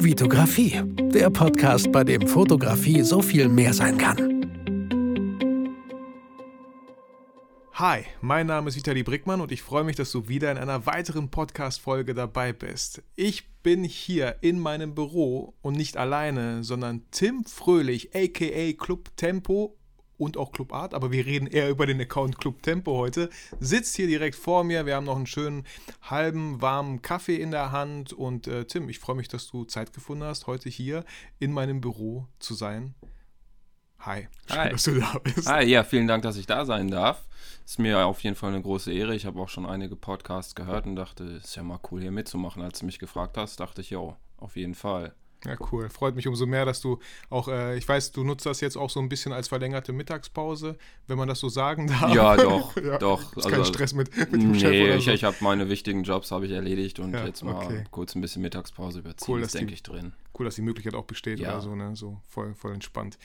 Vitografie, der Podcast, bei dem Fotografie so viel mehr sein kann. Hi, mein Name ist Vitali Brickmann und ich freue mich, dass du wieder in einer weiteren Podcast-Folge dabei bist. Ich bin hier in meinem Büro und nicht alleine, sondern Tim Fröhlich, aka Club Tempo und auch Club Art, aber wir reden eher über den Account Club Tempo heute, sitzt hier direkt vor mir. Wir haben noch einen schönen halben warmen Kaffee in der Hand und äh, Tim, ich freue mich, dass du Zeit gefunden hast, heute hier in meinem Büro zu sein. Hi, schön, Hi. dass du da bist. Hi, ja, vielen Dank, dass ich da sein darf. Ist mir auf jeden Fall eine große Ehre. Ich habe auch schon einige Podcasts gehört und dachte, ist ja mal cool hier mitzumachen. Als du mich gefragt hast, dachte ich, ja, auf jeden Fall. Ja, cool. Freut mich umso mehr, dass du auch, äh, ich weiß, du nutzt das jetzt auch so ein bisschen als verlängerte Mittagspause, wenn man das so sagen darf. Ja, doch, ja, doch. Ist also, kein Stress mit, mit dem nee, Chef oder so. ich, ich habe meine wichtigen Jobs habe ich erledigt und ja, jetzt mal okay. kurz ein bisschen Mittagspause überziehen, cool, ist, denke ich, drin. Cool, dass die Möglichkeit auch besteht ja. oder so, ne? So voll, voll entspannt.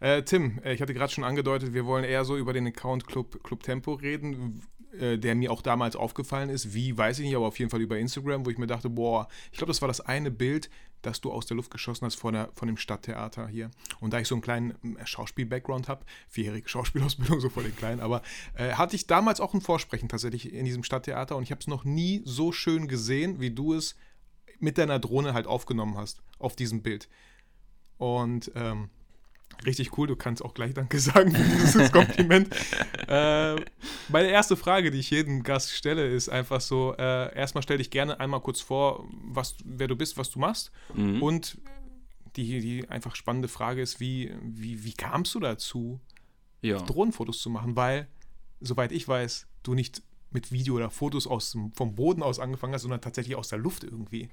Äh, Tim, äh, ich hatte gerade schon angedeutet, wir wollen eher so über den Account Club, Club Tempo reden der mir auch damals aufgefallen ist, wie, weiß ich nicht, aber auf jeden Fall über Instagram, wo ich mir dachte, boah, ich glaube, das war das eine Bild, das du aus der Luft geschossen hast von, der, von dem Stadttheater hier. Und da ich so einen kleinen äh, Schauspiel-Background habe, vierjährige Schauspielausbildung, so vor den Kleinen, aber äh, hatte ich damals auch ein Vorsprechen tatsächlich in diesem Stadttheater und ich habe es noch nie so schön gesehen, wie du es mit deiner Drohne halt aufgenommen hast auf diesem Bild. Und ähm, Richtig cool, du kannst auch gleich Danke sagen für dieses Kompliment. äh, meine erste Frage, die ich jedem Gast stelle, ist einfach so: äh, erstmal stell dich gerne einmal kurz vor, was, wer du bist, was du machst. Mhm. Und die, die einfach spannende Frage ist: Wie, wie, wie kamst du dazu, ja. Drohnenfotos zu machen? Weil, soweit ich weiß, du nicht mit Video oder Fotos aus vom Boden aus angefangen hast, sondern tatsächlich aus der Luft irgendwie.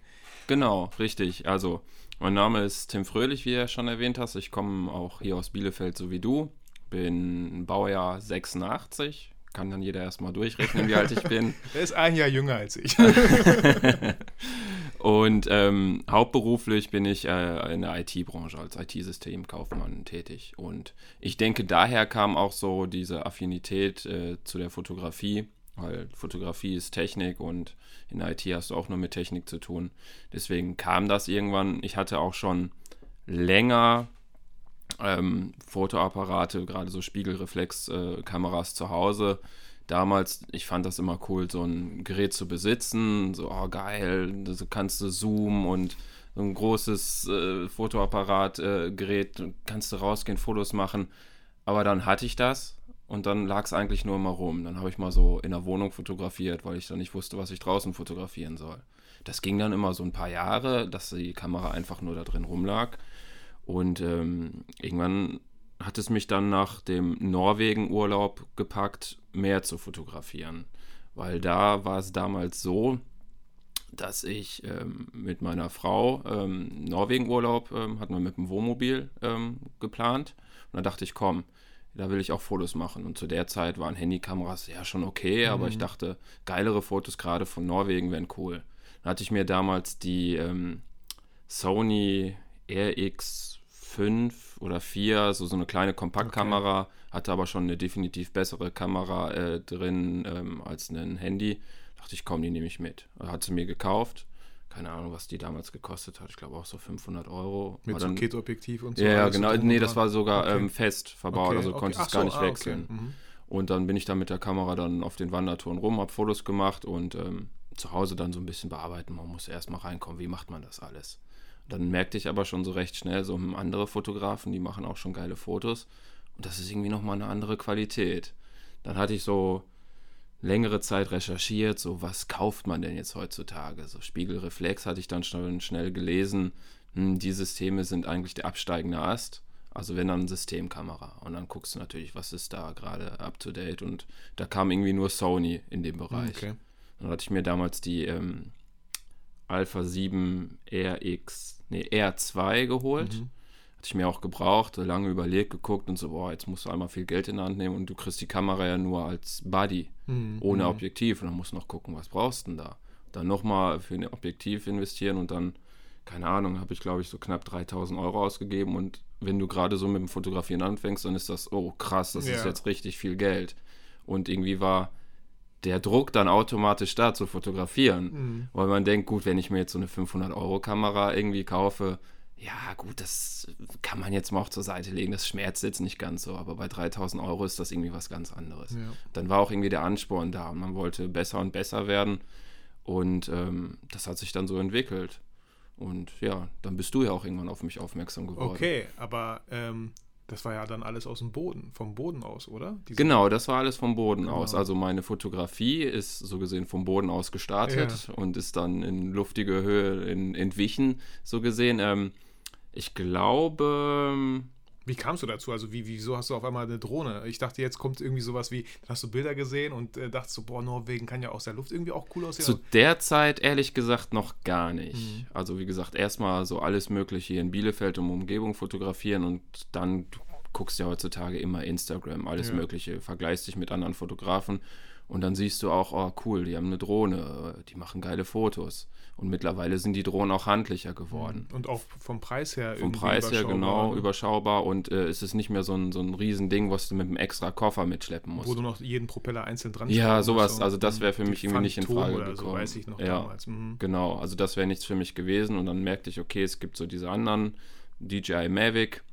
Genau, richtig. Also, mein Name ist Tim Fröhlich, wie du schon erwähnt hast. Ich komme auch hier aus Bielefeld, so wie du. Bin Baujahr 86. Kann dann jeder erstmal durchrechnen, wie alt ich bin. Er ist ein Jahr jünger als ich. Und ähm, hauptberuflich bin ich äh, in der IT-Branche als IT-Systemkaufmann tätig. Und ich denke, daher kam auch so diese Affinität äh, zu der Fotografie weil Fotografie ist Technik und in IT hast du auch nur mit Technik zu tun. Deswegen kam das irgendwann. Ich hatte auch schon länger ähm, Fotoapparate, gerade so Spiegelreflexkameras äh, zu Hause. Damals, ich fand das immer cool, so ein Gerät zu besitzen. So, oh geil, da kannst du zoomen und so ein großes äh, Fotoapparatgerät, äh, kannst du rausgehen, Fotos machen. Aber dann hatte ich das und dann lag es eigentlich nur immer rum. Dann habe ich mal so in der Wohnung fotografiert, weil ich dann nicht wusste, was ich draußen fotografieren soll. Das ging dann immer so ein paar Jahre, dass die Kamera einfach nur da drin rumlag. Und ähm, irgendwann hat es mich dann nach dem Norwegen-Urlaub gepackt, mehr zu fotografieren. Weil da war es damals so, dass ich ähm, mit meiner Frau ähm, Norwegen-Urlaub ähm, hatten wir mit dem Wohnmobil ähm, geplant. Und da dachte ich, komm, da will ich auch Fotos machen. Und zu der Zeit waren Handykameras ja schon okay, mhm. aber ich dachte, geilere Fotos gerade von Norwegen wären cool. Dann hatte ich mir damals die ähm, Sony RX5 oder 4, so, so eine kleine Kompaktkamera, okay. hatte aber schon eine definitiv bessere Kamera äh, drin ähm, als ein Handy. Dachte ich, komm, die nehme ich mit. Hat sie mir gekauft keine Ahnung, was die damals gekostet hat. Ich glaube auch so 500 Euro. Mit so Kit-Objektiv und so. Ja, genau. Nee, das war sogar okay. ähm, fest verbaut, okay, also okay. konntest es gar nicht ah, wechseln. Mhm. Und dann bin ich dann mit der Kamera dann auf den Wandertouren rum, habe Fotos gemacht und ähm, zu Hause dann so ein bisschen bearbeiten. Man muss erst mal reinkommen, wie macht man das alles. Und dann merkte ich aber schon so recht schnell, so andere Fotografen, die machen auch schon geile Fotos. Und das ist irgendwie nochmal eine andere Qualität. Dann hatte ich so längere Zeit recherchiert, so was kauft man denn jetzt heutzutage? So Spiegelreflex hatte ich dann schon schnell gelesen. Hm, die Systeme sind eigentlich der absteigende Ast. Also wenn dann Systemkamera. Und dann guckst du natürlich, was ist da gerade up to date. Und da kam irgendwie nur Sony in dem Bereich. Okay. Dann hatte ich mir damals die ähm, Alpha 7 RX, nee, R2 geholt. Mhm hatte ich mir auch gebraucht, lange überlegt, geguckt und so, boah, jetzt musst du einmal viel Geld in der Hand nehmen und du kriegst die Kamera ja nur als Buddy, mhm. ohne mhm. Objektiv. Und dann musst du noch gucken, was brauchst du denn da? Dann nochmal für ein Objektiv investieren und dann, keine Ahnung, habe ich glaube ich so knapp 3000 Euro ausgegeben. Und wenn du gerade so mit dem Fotografieren anfängst, dann ist das, oh krass, das ja. ist jetzt richtig viel Geld. Und irgendwie war der Druck dann automatisch da zu fotografieren. Mhm. Weil man denkt, gut, wenn ich mir jetzt so eine 500-Euro-Kamera irgendwie kaufe, ja, gut, das kann man jetzt mal auch zur Seite legen. Das schmerzt jetzt nicht ganz so, aber bei 3000 Euro ist das irgendwie was ganz anderes. Ja. Dann war auch irgendwie der Ansporn da und man wollte besser und besser werden. Und ähm, das hat sich dann so entwickelt. Und ja, dann bist du ja auch irgendwann auf mich aufmerksam geworden. Okay, aber ähm, das war ja dann alles aus dem Boden, vom Boden aus, oder? Diese genau, das war alles vom Boden genau. aus. Also meine Fotografie ist so gesehen vom Boden aus gestartet ja. und ist dann in luftige Höhe in, entwichen, so gesehen. Ähm, ich glaube. Wie kamst du dazu? Also, wie, wieso hast du auf einmal eine Drohne? Ich dachte, jetzt kommt irgendwie sowas wie, dann hast du Bilder gesehen und äh, dachtest so, boah, Norwegen kann ja aus der Luft irgendwie auch cool aussehen. Zu der Zeit ehrlich gesagt noch gar nicht. Mhm. Also, wie gesagt, erstmal so alles Mögliche hier in Bielefeld um Umgebung fotografieren und dann du guckst ja heutzutage immer Instagram, alles ja. Mögliche, vergleichst dich mit anderen Fotografen und dann siehst du auch, oh cool, die haben eine Drohne, die machen geile Fotos. Und mittlerweile sind die Drohnen auch handlicher geworden. Und auch vom Preis her Vom Preis her genau, ne? überschaubar. Und äh, es ist nicht mehr so ein, so ein Riesending, was du mit einem extra Koffer mitschleppen musst. Wo du noch jeden Propeller einzeln dran Ja, sowas. So. Also das wäre für mich irgendwie nicht in Frage oder gekommen. So, weiß ich noch ja, damals. Mhm. Genau, also das wäre nichts für mich gewesen. Und dann merkte ich, okay, es gibt so diese anderen DJI Mavic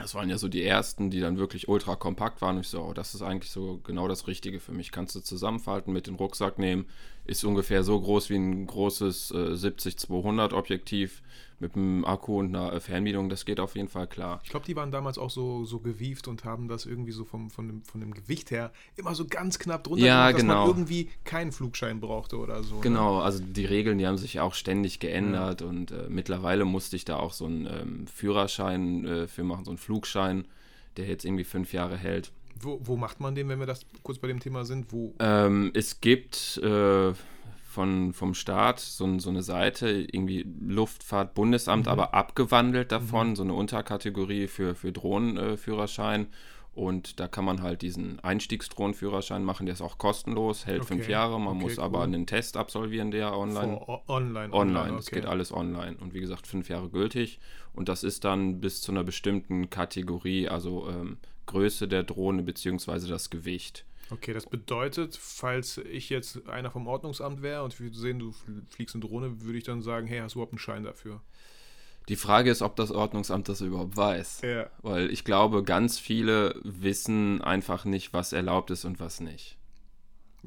das waren ja so die ersten, die dann wirklich ultra kompakt waren. Und ich so, oh, das ist eigentlich so genau das Richtige für mich. Kannst du zusammenfalten, mit dem Rucksack nehmen. Ist ungefähr so groß wie ein großes äh, 70-200 Objektiv mit einem Akku und einer Fernbedienung, das geht auf jeden Fall klar. Ich glaube, die waren damals auch so, so gewieft und haben das irgendwie so vom, von, dem, von dem Gewicht her immer so ganz knapp drunter ja, gemacht, dass genau. man irgendwie keinen Flugschein brauchte oder so. Ne? Genau, ne? also die Regeln, die haben sich auch ständig geändert ja. und äh, mittlerweile musste ich da auch so einen ähm, Führerschein äh, für machen, so einen Flugschein, der jetzt irgendwie fünf Jahre hält. Wo, wo macht man den, wenn wir das kurz bei dem Thema sind? Wo? Ähm, es gibt äh, von, vom Staat so, so eine Seite, irgendwie Luftfahrtbundesamt, mhm. aber abgewandelt davon, mhm. so eine Unterkategorie für, für Drohnenführerschein. und da kann man halt diesen Einstiegsdrohnenführerschein machen, der ist auch kostenlos, hält okay. fünf Jahre. Man okay, muss cool. aber einen Test absolvieren, der online. Vor, online. Online, es okay. geht alles online. Und wie gesagt, fünf Jahre gültig. Und das ist dann bis zu einer bestimmten Kategorie, also ähm, Größe der Drohne bzw. das Gewicht. Okay, das bedeutet, falls ich jetzt einer vom Ordnungsamt wäre und wir sehen, du fliegst eine Drohne, würde ich dann sagen, hey, hast du überhaupt einen Schein dafür? Die Frage ist, ob das Ordnungsamt das überhaupt weiß. Ja. Weil ich glaube, ganz viele wissen einfach nicht, was erlaubt ist und was nicht.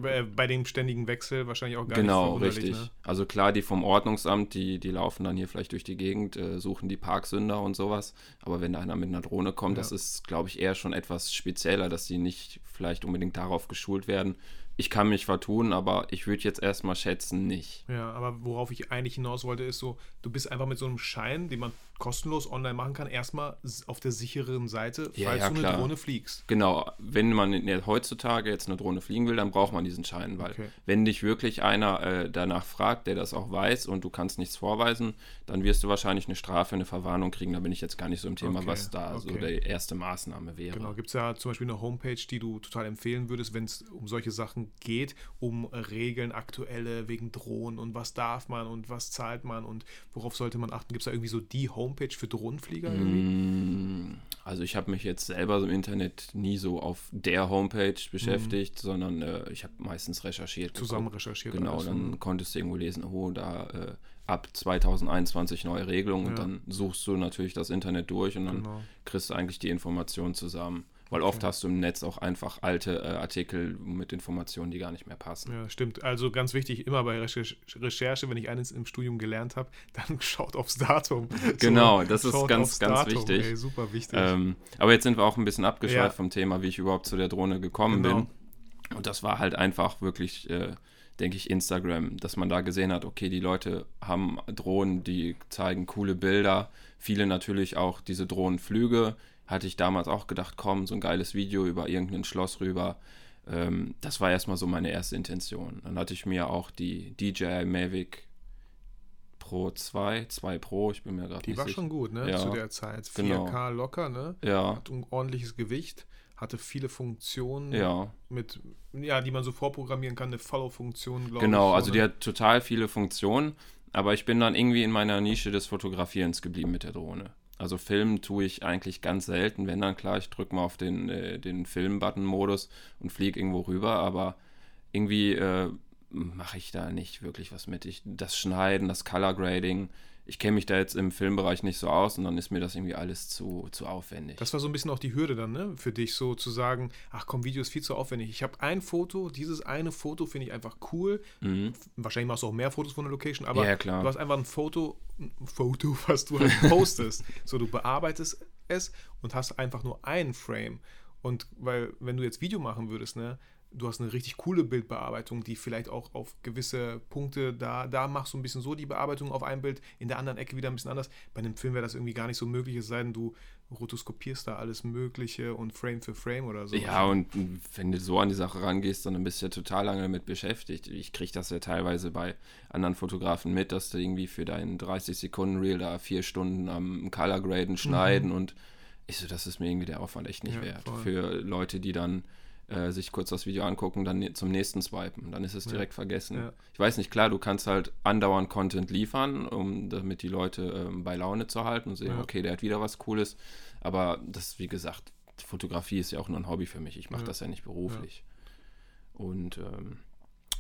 Äh, bei dem ständigen Wechsel wahrscheinlich auch gar genau, nicht Genau, richtig. Ne? Also klar, die vom Ordnungsamt, die, die laufen dann hier vielleicht durch die Gegend, äh, suchen die Parksünder und sowas. Aber wenn da einer mit einer Drohne kommt, ja. das ist, glaube ich, eher schon etwas spezieller, dass die nicht vielleicht unbedingt darauf geschult werden. Ich kann mich vertun, aber ich würde jetzt erstmal schätzen, nicht. Ja, aber worauf ich eigentlich hinaus wollte, ist so, du bist einfach mit so einem Schein, den man kostenlos online machen kann, erstmal auf der sicheren Seite, falls ja, ja, du eine klar. Drohne fliegst. Genau, wenn man heutzutage jetzt eine Drohne fliegen will, dann braucht man diesen Schein, weil okay. wenn dich wirklich einer äh, danach fragt, der das auch weiß und du kannst nichts vorweisen, dann wirst du wahrscheinlich eine Strafe, eine Verwarnung kriegen. Da bin ich jetzt gar nicht so im Thema, okay. was da okay. so die erste Maßnahme wäre. Genau, gibt es ja zum Beispiel eine Homepage, die du total empfehlen würdest, wenn es um solche Sachen geht, um Regeln, aktuelle wegen Drohnen und was darf man und was zahlt man und worauf sollte man achten. Gibt es da irgendwie so die Homepage? Für Drohnenflieger? Mm, also ich habe mich jetzt selber im Internet nie so auf der Homepage beschäftigt, mhm. sondern äh, ich habe meistens recherchiert. Zusammen geguckt. recherchiert. Genau, alles. dann konntest du irgendwo lesen, oh, da äh, ab 2021 neue Regelungen ja. und dann suchst du natürlich das Internet durch und dann genau. kriegst du eigentlich die Informationen zusammen. Weil okay. oft hast du im Netz auch einfach alte äh, Artikel mit Informationen, die gar nicht mehr passen. Ja, stimmt. Also ganz wichtig, immer bei Recherche, wenn ich eines im Studium gelernt habe, dann schaut aufs Datum. Genau, so, das ist ganz, ganz Datum. wichtig. Ey, super wichtig. Ähm, aber jetzt sind wir auch ein bisschen abgeschweift ja. vom Thema, wie ich überhaupt zu der Drohne gekommen genau. bin. Und das war halt einfach wirklich, äh, denke ich, Instagram, dass man da gesehen hat, okay, die Leute haben Drohnen, die zeigen coole Bilder. Viele natürlich auch diese Drohnenflüge hatte ich damals auch gedacht, komm, so ein geiles Video über irgendein Schloss rüber. Ähm, das war erstmal so meine erste Intention. Dann hatte ich mir auch die DJI Mavic Pro 2, 2 Pro, ich bin mir gerade nicht sicher. Die war schon gut, ne, ja, zu der Zeit. 4K genau. locker, ne? Ja. Hat ein ordentliches Gewicht, hatte viele Funktionen, ja. mit, ja, die man so vorprogrammieren kann, eine Follow-Funktion, glaube genau, ich. Genau, also die hat total viele Funktionen, aber ich bin dann irgendwie in meiner Nische des Fotografierens geblieben mit der Drohne. Also Filmen tue ich eigentlich ganz selten, wenn dann klar, ich drücke mal auf den, äh, den Film-Button-Modus und fliege irgendwo rüber, aber irgendwie äh, mache ich da nicht wirklich was mit. Ich, das Schneiden, das Color Grading, ich kenne mich da jetzt im Filmbereich nicht so aus und dann ist mir das irgendwie alles zu, zu aufwendig. Das war so ein bisschen auch die Hürde dann, ne? Für dich so zu sagen, ach komm, Video ist viel zu aufwendig. Ich habe ein Foto, dieses eine Foto finde ich einfach cool. Mhm. Wahrscheinlich machst du auch mehr Fotos von der Location, aber ja, du hast einfach ein Foto, ein Foto, was du halt postest. so, du bearbeitest es und hast einfach nur einen Frame. Und weil, wenn du jetzt Video machen würdest, ne, du hast eine richtig coole Bildbearbeitung, die vielleicht auch auf gewisse Punkte, da, da machst du ein bisschen so die Bearbeitung auf einem Bild, in der anderen Ecke wieder ein bisschen anders. Bei einem Film wäre das irgendwie gar nicht so möglich, es sei denn, du rotoskopierst da alles Mögliche und Frame für Frame oder so. Ja, und wenn du so an die Sache rangehst, dann bist du ja total lange damit beschäftigt. Ich kriege das ja teilweise bei anderen Fotografen mit, dass du irgendwie für deinen 30-Sekunden-Reel da vier Stunden am Color Graden schneiden mhm. und ich so, das ist mir irgendwie der Aufwand echt nicht ja, wert. Voll. Für Leute, die dann äh, sich kurz das Video angucken, dann ne, zum nächsten swipen. Dann ist es direkt ja. vergessen. Ja. Ich weiß nicht, klar, du kannst halt andauernd Content liefern, um damit die Leute ähm, bei Laune zu halten und sehen, ja. okay, der hat wieder was Cooles. Aber das, wie gesagt, Fotografie ist ja auch nur ein Hobby für mich. Ich mache das ja nicht beruflich. Und ähm,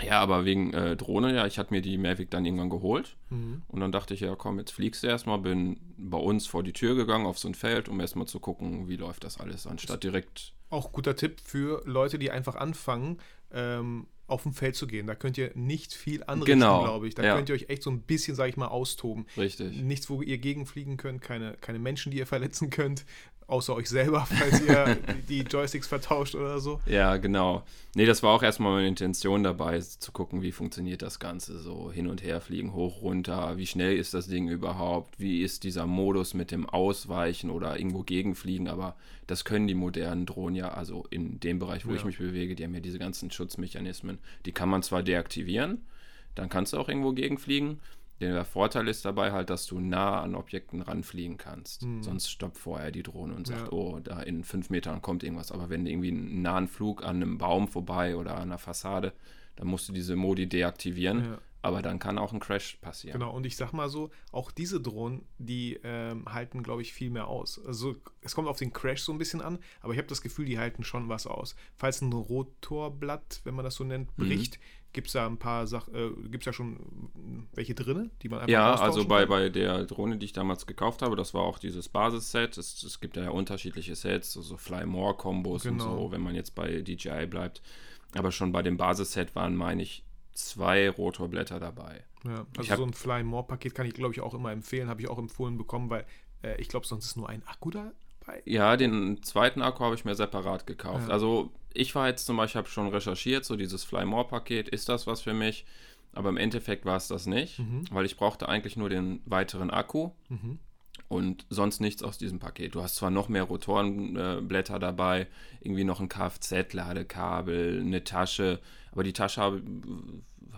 ja, aber wegen äh, Drohne, ja, ich hatte mir die Mavic dann irgendwann geholt. Mhm. Und dann dachte ich, ja, komm, jetzt fliegst du erstmal. Bin bei uns vor die Tür gegangen auf so ein Feld, um erstmal zu gucken, wie läuft das alles, anstatt direkt auch guter Tipp für Leute, die einfach anfangen, ähm, auf dem Feld zu gehen. Da könnt ihr nicht viel anrichten, genau. glaube ich. Da ja. könnt ihr euch echt so ein bisschen, sage ich mal, austoben. Richtig. Nichts, wo ihr gegenfliegen könnt, keine, keine Menschen, die ihr verletzen könnt außer euch selber, falls ihr die Joysticks vertauscht oder so. Ja, genau. Nee, das war auch erstmal meine Intention dabei, zu gucken, wie funktioniert das Ganze. So hin und her fliegen, hoch, runter, wie schnell ist das Ding überhaupt, wie ist dieser Modus mit dem Ausweichen oder irgendwo gegenfliegen. Aber das können die modernen Drohnen ja, also in dem Bereich, wo ja. ich mich bewege, die haben ja diese ganzen Schutzmechanismen. Die kann man zwar deaktivieren, dann kannst du auch irgendwo gegenfliegen. Der Vorteil ist dabei halt, dass du nah an Objekten ranfliegen kannst. Mhm. Sonst stoppt vorher die Drohne und sagt, ja. oh, da in fünf Metern kommt irgendwas. Aber wenn irgendwie einen nahen Flug an einem Baum vorbei oder an einer Fassade, dann musst du diese Modi deaktivieren. Ja. Aber dann kann auch ein Crash passieren. Genau, und ich sag mal so, auch diese Drohnen, die ähm, halten, glaube ich, viel mehr aus. Also es kommt auf den Crash so ein bisschen an, aber ich habe das Gefühl, die halten schon was aus. Falls ein Rotorblatt, wenn man das so nennt, mhm. bricht, mhm Gibt es da ein paar Sachen, äh, gibt es da schon welche drin, die man einfach Ja, also bei, bei der Drohne, die ich damals gekauft habe, das war auch dieses Basisset. Es, es gibt ja unterschiedliche Sets, so Fly More Kombos genau. und so, wenn man jetzt bei DJI bleibt. Aber schon bei dem Basisset waren, meine ich, zwei Rotorblätter dabei. Ja, also hab, so ein Fly More Paket kann ich, glaube ich, auch immer empfehlen, habe ich auch empfohlen bekommen, weil äh, ich glaube, sonst ist nur ein Akku da ja, den zweiten Akku habe ich mir separat gekauft. Ja. Also ich war jetzt zum Beispiel, habe schon recherchiert, so dieses Fly More Paket, ist das was für mich? Aber im Endeffekt war es das nicht, mhm. weil ich brauchte eigentlich nur den weiteren Akku mhm. und sonst nichts aus diesem Paket. Du hast zwar noch mehr Rotorenblätter äh, dabei, irgendwie noch ein Kfz-Ladekabel, eine Tasche, aber die Tasche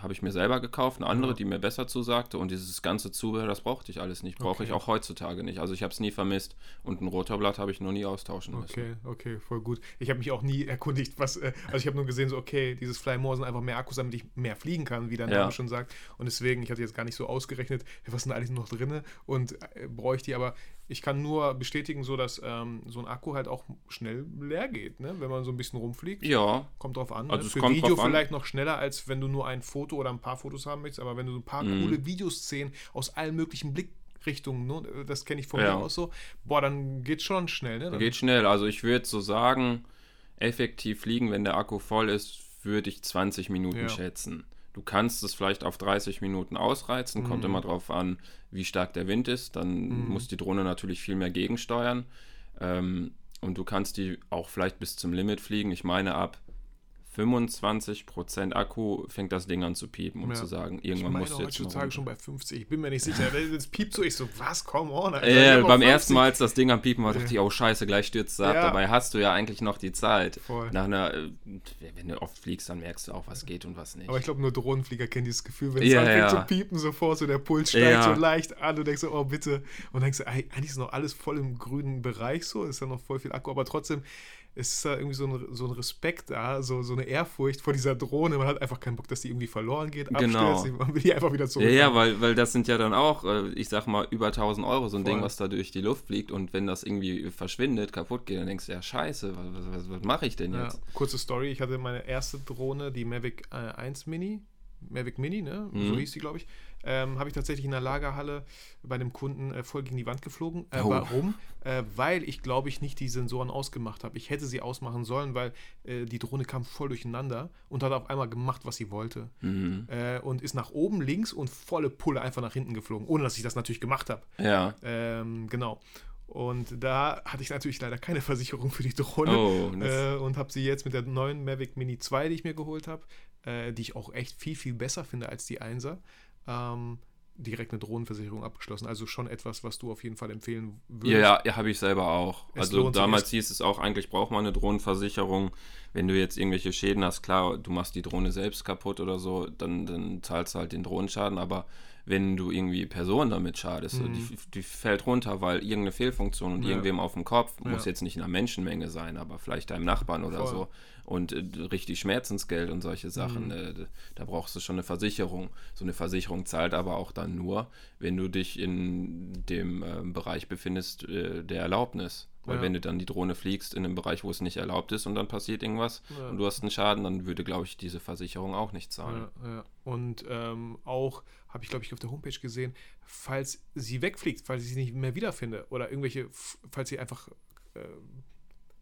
habe ich mir selber gekauft, eine andere, ja. die mir besser zusagte. Und dieses ganze Zubehör, das brauchte ich alles nicht. Brauche okay. ich auch heutzutage nicht. Also ich habe es nie vermisst. Und ein Rotorblatt habe ich noch nie austauschen müssen. Okay, okay, voll gut. Ich habe mich auch nie erkundigt, was. Äh, also ich habe nur gesehen, so, okay, dieses Fly More sind einfach mehr Akkus, damit ich mehr fliegen kann, wie der Name ja. schon sagt. Und deswegen, ich hatte jetzt gar nicht so ausgerechnet, was sind eigentlich noch drin und äh, brauche ich die. Aber ich kann nur bestätigen, so dass ähm, so ein Akku halt auch schnell leer geht, ne? wenn man so ein bisschen rumfliegt. Ja. Kommt drauf an. Ne? Also ne? Für Video vielleicht noch schneller, als wenn du nur ein Foto oder ein paar Fotos haben möchtest, aber wenn du so ein paar mhm. coole Videoszenen aus allen möglichen Blickrichtungen, ne? das kenne ich von ja. mir aus so, boah, dann geht schon schnell. Ne? Dann geht schnell. Also ich würde so sagen, effektiv fliegen, wenn der Akku voll ist, würde ich 20 Minuten ja. schätzen. Du kannst es vielleicht auf 30 Minuten ausreizen, mhm. kommt immer darauf an, wie stark der Wind ist. Dann mhm. muss die Drohne natürlich viel mehr gegensteuern. Ähm, und du kannst die auch vielleicht bis zum Limit fliegen. Ich meine, ab 25% Akku fängt das Ding an zu piepen, um ja. zu sagen, irgendwann muss jetzt heutzutage schon bei 50. Ich bin mir nicht sicher. Jetzt piept so, ich so, was, come on. Alter, ja, beim ersten Mal, als das Ding am Piepen war, dachte ich, oh scheiße, gleich stürzt es ab. Ja. Dabei hast du ja eigentlich noch die Zeit. Voll. Nach einer, äh, wenn du oft fliegst, dann merkst du auch, was geht und was nicht. Aber ich glaube, nur Drohnenflieger kennen dieses Gefühl, wenn es ja, anfängt zu piepen, sofort so der Puls steigt so leicht an. Du denkst so, oh bitte. Und denkst du, eigentlich ist noch alles voll im grünen Bereich so, ist ja noch voll viel Akku, aber trotzdem es ist da irgendwie so ein, so ein Respekt da, so, so eine Ehrfurcht vor dieser Drohne. Man hat einfach keinen Bock, dass die irgendwie verloren geht, Genau. abstürzt. Man will die einfach wieder zurück. Ja, ja, weil, weil das sind ja dann auch, äh, ich sag mal, über 1000 Euro so ein Voll. Ding, was da durch die Luft fliegt und wenn das irgendwie verschwindet, kaputt geht, dann denkst du, ja, scheiße, was, was, was, mache ich denn Ja, jetzt? kurze Story, ich hatte meine erste Drohne, die Mavic äh, 1 Mini, Mavic Mini, ne? So Mhm. hieß die, glaube ich. Ähm, Habe ich tatsächlich in der Lagerhalle bei einem Kunden äh, voll gegen die Wand geflogen. Äh, Oh. Warum? Äh, weil ich, glaube ich, nicht die Sensoren ausgemacht habe. Ich hätte sie ausmachen sollen, weil äh, die Drohne kam voll durcheinander und hat auf einmal gemacht, was sie wollte. Mhm. Äh, und ist nach oben links und volle Pulle einfach nach hinten geflogen, ohne dass ich das natürlich gemacht habe. Ja. Ähm, genau. Und da hatte ich natürlich leider keine Versicherung für die Drohne. Oh, das, Äh, und habe sie jetzt mit der neuen Mavic Mini 2, die ich mir geholt habe, äh, die ich auch echt viel, viel besser finde als die 1er, ähm, direkt eine Drohnenversicherung abgeschlossen. Also schon etwas, was du auf jeden Fall empfehlen würdest. ja, ja, habe ich selber auch. Es Also damals hieß es auch, eigentlich braucht man eine Drohnenversicherung. Wenn du jetzt irgendwelche Schäden hast, klar, du machst die Drohne selbst kaputt oder so, dann, dann zahlst du halt den Drohnenschaden, aber wenn du irgendwie Personen damit schadest, Mhm. die, die fällt runter, weil irgendeine Fehlfunktion und Ja. irgendwem auf dem Kopf, Ja. muss jetzt nicht in einer Menschenmenge sein, aber vielleicht deinem Nachbarn oder Voll. so. Und äh, richtig Schmerzensgeld und solche Sachen, Mhm. äh, da brauchst du schon eine Versicherung. So eine Versicherung zahlt aber auch dann nur, wenn du dich in dem äh, Bereich befindest äh, der Erlaubnis. Weil Ja. wenn du dann die Drohne fliegst in einem Bereich, wo es nicht erlaubt ist und dann passiert irgendwas Ja. und du hast einen Schaden, dann würde, glaube ich, diese Versicherung auch nicht zahlen. Ja, ja. Und ähm, auch habe ich, glaube ich, auf der Homepage gesehen, falls sie wegfliegt, falls ich sie nicht mehr wiederfinde oder irgendwelche, falls sie einfach äh,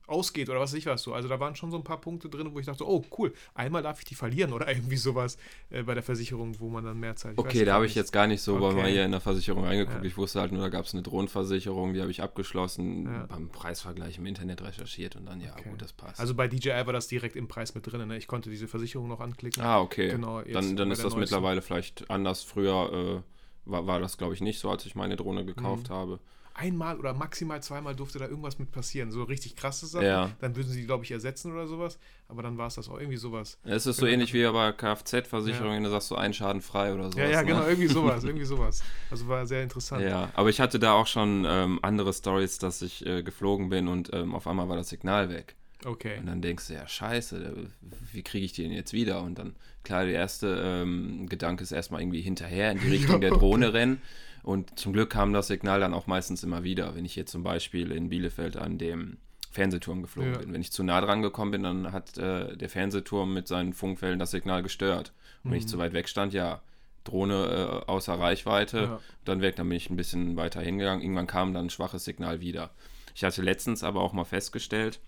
ausgeht oder was weiß ich was so. Also da waren schon so ein paar Punkte drin, wo ich dachte, oh cool, einmal darf ich die verlieren oder irgendwie sowas äh, bei der Versicherung, wo man dann mehr weiß Okay, da habe ich jetzt gar nicht so bei Okay. mir hier in der Versicherung reingeguckt. Ja. Ich wusste halt nur, da gab es eine Drohnenversicherung, die habe ich abgeschlossen, Ja. beim Preisvergleich im Internet recherchiert und dann, ja Okay. gut, das passt. Also bei DJI war das direkt im Preis mit drin. Ne? Ich konnte diese Versicherung noch anklicken. ah, okay. Genau, dann dann bei ist das mittlerweile vielleicht anders. Früher äh, war, war das, glaube ich, nicht so, als ich meine Drohne gekauft Mhm. habe. Einmal oder maximal zweimal durfte da irgendwas mit passieren. So richtig krasse Sachen. Ja. Dann würden sie die, glaube ich, ersetzen oder sowas. Aber dann war es das auch irgendwie sowas. Es ist so ähnlich wie bei Kfz-Versicherungen, da sagst du ein Schaden frei oder sowas. Ja, ja, ne? genau, irgendwie sowas, irgendwie sowas. Also war sehr interessant. Ja, aber ich hatte da auch schon ähm, andere Stories, dass ich äh, geflogen bin und ähm, auf einmal war das Signal weg. Okay. Und dann denkst du, ja, scheiße, wie kriege ich den jetzt wieder? Und dann, klar, der erste ähm, Gedanke ist erstmal irgendwie hinterher in die Richtung der Drohne rennen. Und zum Glück kam das Signal dann auch meistens immer wieder. Wenn ich jetzt zum Beispiel in Bielefeld an dem Fernsehturm geflogen Ja. bin. Wenn ich zu nah dran gekommen bin, dann hat äh, der Fernsehturm mit seinen Funkwellen das Signal gestört. Und wenn ich Mhm. zu weit weg stand, ja, Drohne äh, außer Reichweite, Ja. dann weg, dann bin ich ein bisschen weiter hingegangen. Irgendwann kam dann ein schwaches Signal wieder. Ich hatte letztens aber auch mal festgestellt,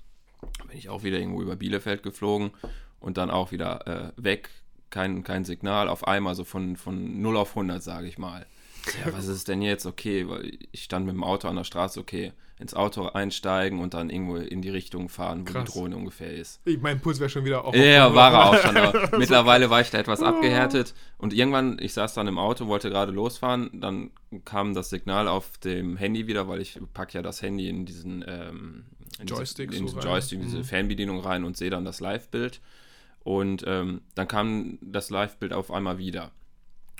bin ich auch wieder irgendwo über Bielefeld geflogen und dann auch wieder äh, weg, kein, kein Signal, auf einmal so von, von 0 auf 100, sage ich mal. Ja, was ist denn jetzt? Okay, weil ich stand mit dem Auto an der Straße, okay, ins Auto einsteigen und dann irgendwo in die Richtung fahren, wo Krass. die Drohne ungefähr ist. Ich, mein Puls wäre schon wieder auf. Ja, auf- war er auch schon. Aber mittlerweile war ich da etwas abgehärtet und irgendwann, ich saß dann im Auto, wollte gerade losfahren, dann kam das Signal auf dem Handy wieder, weil ich packe ja das Handy in diesen ähm, in Joystick diese, in diesen rein. Joystick, diese Mhm. Fernbedienung rein und sehe dann das Live-Bild und ähm, dann kam das Live-Bild auf einmal wieder.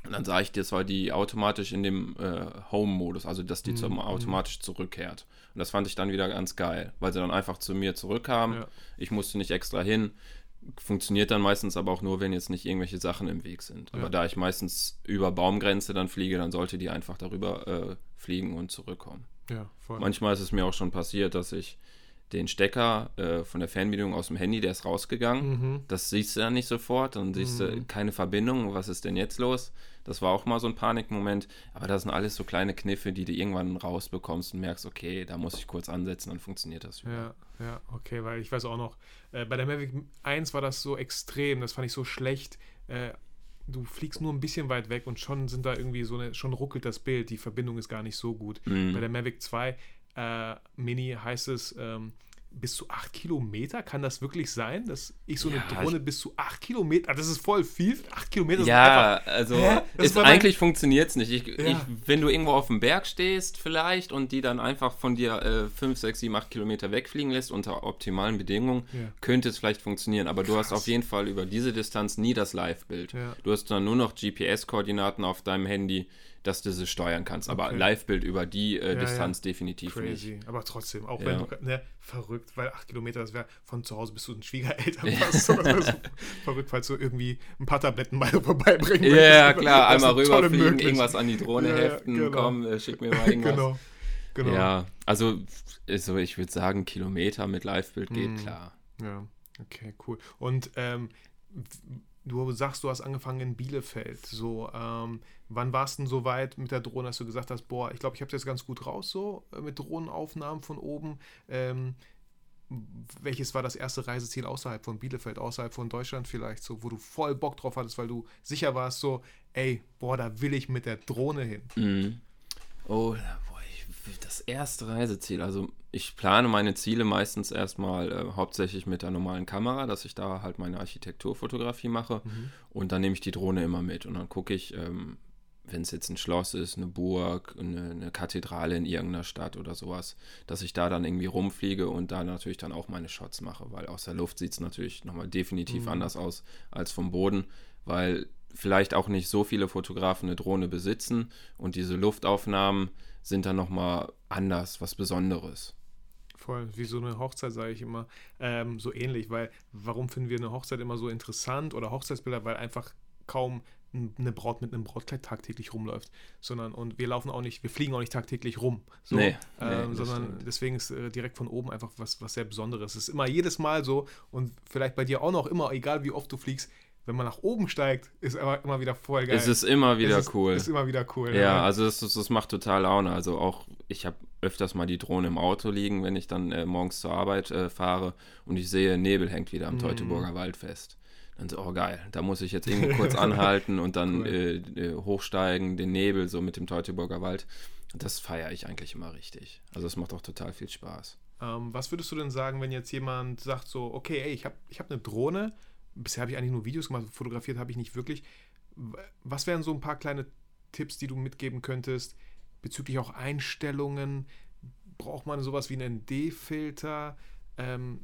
Und dann sah ich, das war die automatisch in dem äh, Home-Modus, also dass die Mhm. zum automatisch zurückkehrt. Und das fand ich dann wieder ganz geil, weil sie dann einfach zu mir zurückkam. Ja. Ich musste nicht extra hin. Funktioniert dann meistens aber auch nur, wenn jetzt nicht irgendwelche Sachen im Weg sind. Aber Ja. da ich meistens über Baumgrenze dann fliege, dann sollte die einfach darüber äh, fliegen und zurückkommen. Ja, voll. Manchmal ist es mir auch schon passiert, dass ich den Stecker äh, von der Fernbedienung aus dem Handy, der ist rausgegangen. Mhm. Das siehst du dann nicht sofort. Dann siehst du Mhm. keine Verbindung. Was ist denn jetzt los? Das war auch mal so ein Panikmoment. Aber das sind alles so kleine Kniffe, die du irgendwann rausbekommst und merkst, okay, da muss ich kurz ansetzen, dann funktioniert das wieder. Ja, ja, okay, weil ich weiß auch noch, äh, bei der Mavic 1 war das so extrem, das fand ich so schlecht. Äh, du fliegst nur ein bisschen weit weg und schon sind da irgendwie so eine, schon ruckelt das Bild, die Verbindung ist gar nicht so gut. Mhm. Bei der Mavic 2 äh, Mini heißt es, ähm, bis zu 8 Kilometer, kann das wirklich sein, dass ich so eine Ja, Drohne bis zu 8 Kilometer, das ist voll viel, 8 Kilometer sind Ja, einfach, also ist, mein- eigentlich funktioniert es nicht. Ich, Ja. ich, wenn du irgendwo auf dem Berg stehst vielleicht und die dann einfach von dir äh, 5, 6, 7, 8 Kilometer wegfliegen lässt unter optimalen Bedingungen, Ja. könnte es vielleicht funktionieren. Aber du hast Krass. auf jeden Fall über diese Distanz nie das Live-Bild. Du hast dann nur noch GPS-Koordinaten auf deinem Handy, dass du sie steuern kannst. Aber okay. Live-Bild über die äh, ja, Distanz ja. definitiv Crazy. nicht. Aber trotzdem, auch wenn du, ne, verrückt, weil acht Kilometer, das wäre von zu Hause bis zu den Schwiegereltern fast. verrückt, falls du irgendwie ein paar Tabletten mal vorbeibringen Ja, yeah, klar, einmal rüberfliegen, irgendwas an die Drohne heften, genau. komm, äh, schick mir mal irgendwas. genau. Genau. Ja, also, also ich würde sagen, Kilometer mit Live-Bild geht mm. klar. Ja, okay, cool. Und ähm, du sagst, du hast angefangen in Bielefeld. So, ähm, wann warst du denn so weit mit der Drohne, dass du gesagt hast, boah, ich glaube, ich habe es jetzt ganz gut raus so äh, mit Drohnenaufnahmen von oben. Ähm, welches war das erste Reiseziel außerhalb von Bielefeld, außerhalb von Deutschland vielleicht, so, wo du voll Bock drauf hattest, weil du sicher warst, so, ey, boah, da will ich mit der Drohne hin. Mhm. Oh, das erste Reiseziel. Also ich plane meine Ziele meistens erstmal äh, hauptsächlich mit der normalen Kamera, dass ich da halt meine Architekturfotografie mache mhm. und dann nehme ich die Drohne immer mit und dann gucke ich, ähm, wenn es jetzt ein Schloss ist, eine Burg, eine, eine, Kathedrale in irgendeiner Stadt oder sowas, dass ich da dann irgendwie rumfliege und da natürlich dann auch meine Shots mache, weil aus der Luft sieht es natürlich nochmal definitiv mhm. anders aus als vom Boden, weil vielleicht auch nicht so viele Fotografen eine Drohne besitzen und diese Luftaufnahmen sind dann nochmal anders, was Besonderes. Voll, wie so eine Hochzeit, sage ich immer, ähm, so ähnlich, weil warum finden wir eine Hochzeit immer so interessant oder Hochzeitsbilder, weil einfach kaum eine Braut mit einem Brautkleid tagtäglich rumläuft, sondern und wir laufen auch nicht, wir fliegen auch nicht tagtäglich rum, so, nee, ähm, nee, sondern stimmt. deswegen ist äh, direkt von oben einfach was, was sehr Besonderes. Es ist immer jedes Mal so und vielleicht bei dir auch noch immer, egal wie oft du fliegst, wenn man nach oben steigt, ist immer, immer wieder voll geil. Es ist immer wieder es ist, cool. Ist immer wieder cool. Ja, ja. also das, das macht total Laune. Also auch, ich habe öfters mal die Drohne im Auto liegen, wenn ich dann äh, morgens zur Arbeit äh, fahre und ich sehe, Nebel hängt wieder am mm. Teutoburger Wald fest. Dann so, oh geil, da muss ich jetzt irgendwo kurz anhalten und dann cool. äh, äh, hochsteigen, den Nebel so mit dem Teutoburger Wald. Das feiere ich eigentlich immer richtig. Also es macht auch total viel Spaß. Ähm, was würdest du denn sagen, wenn jetzt jemand sagt so, okay, ey, ich habe ich hab eine Drohne, bisher habe ich eigentlich nur Videos gemacht, fotografiert habe ich nicht wirklich. Was wären so ein paar kleine Tipps, die du mitgeben könntest bezüglich auch Einstellungen? Braucht man sowas wie einen D-Filter? Ähm,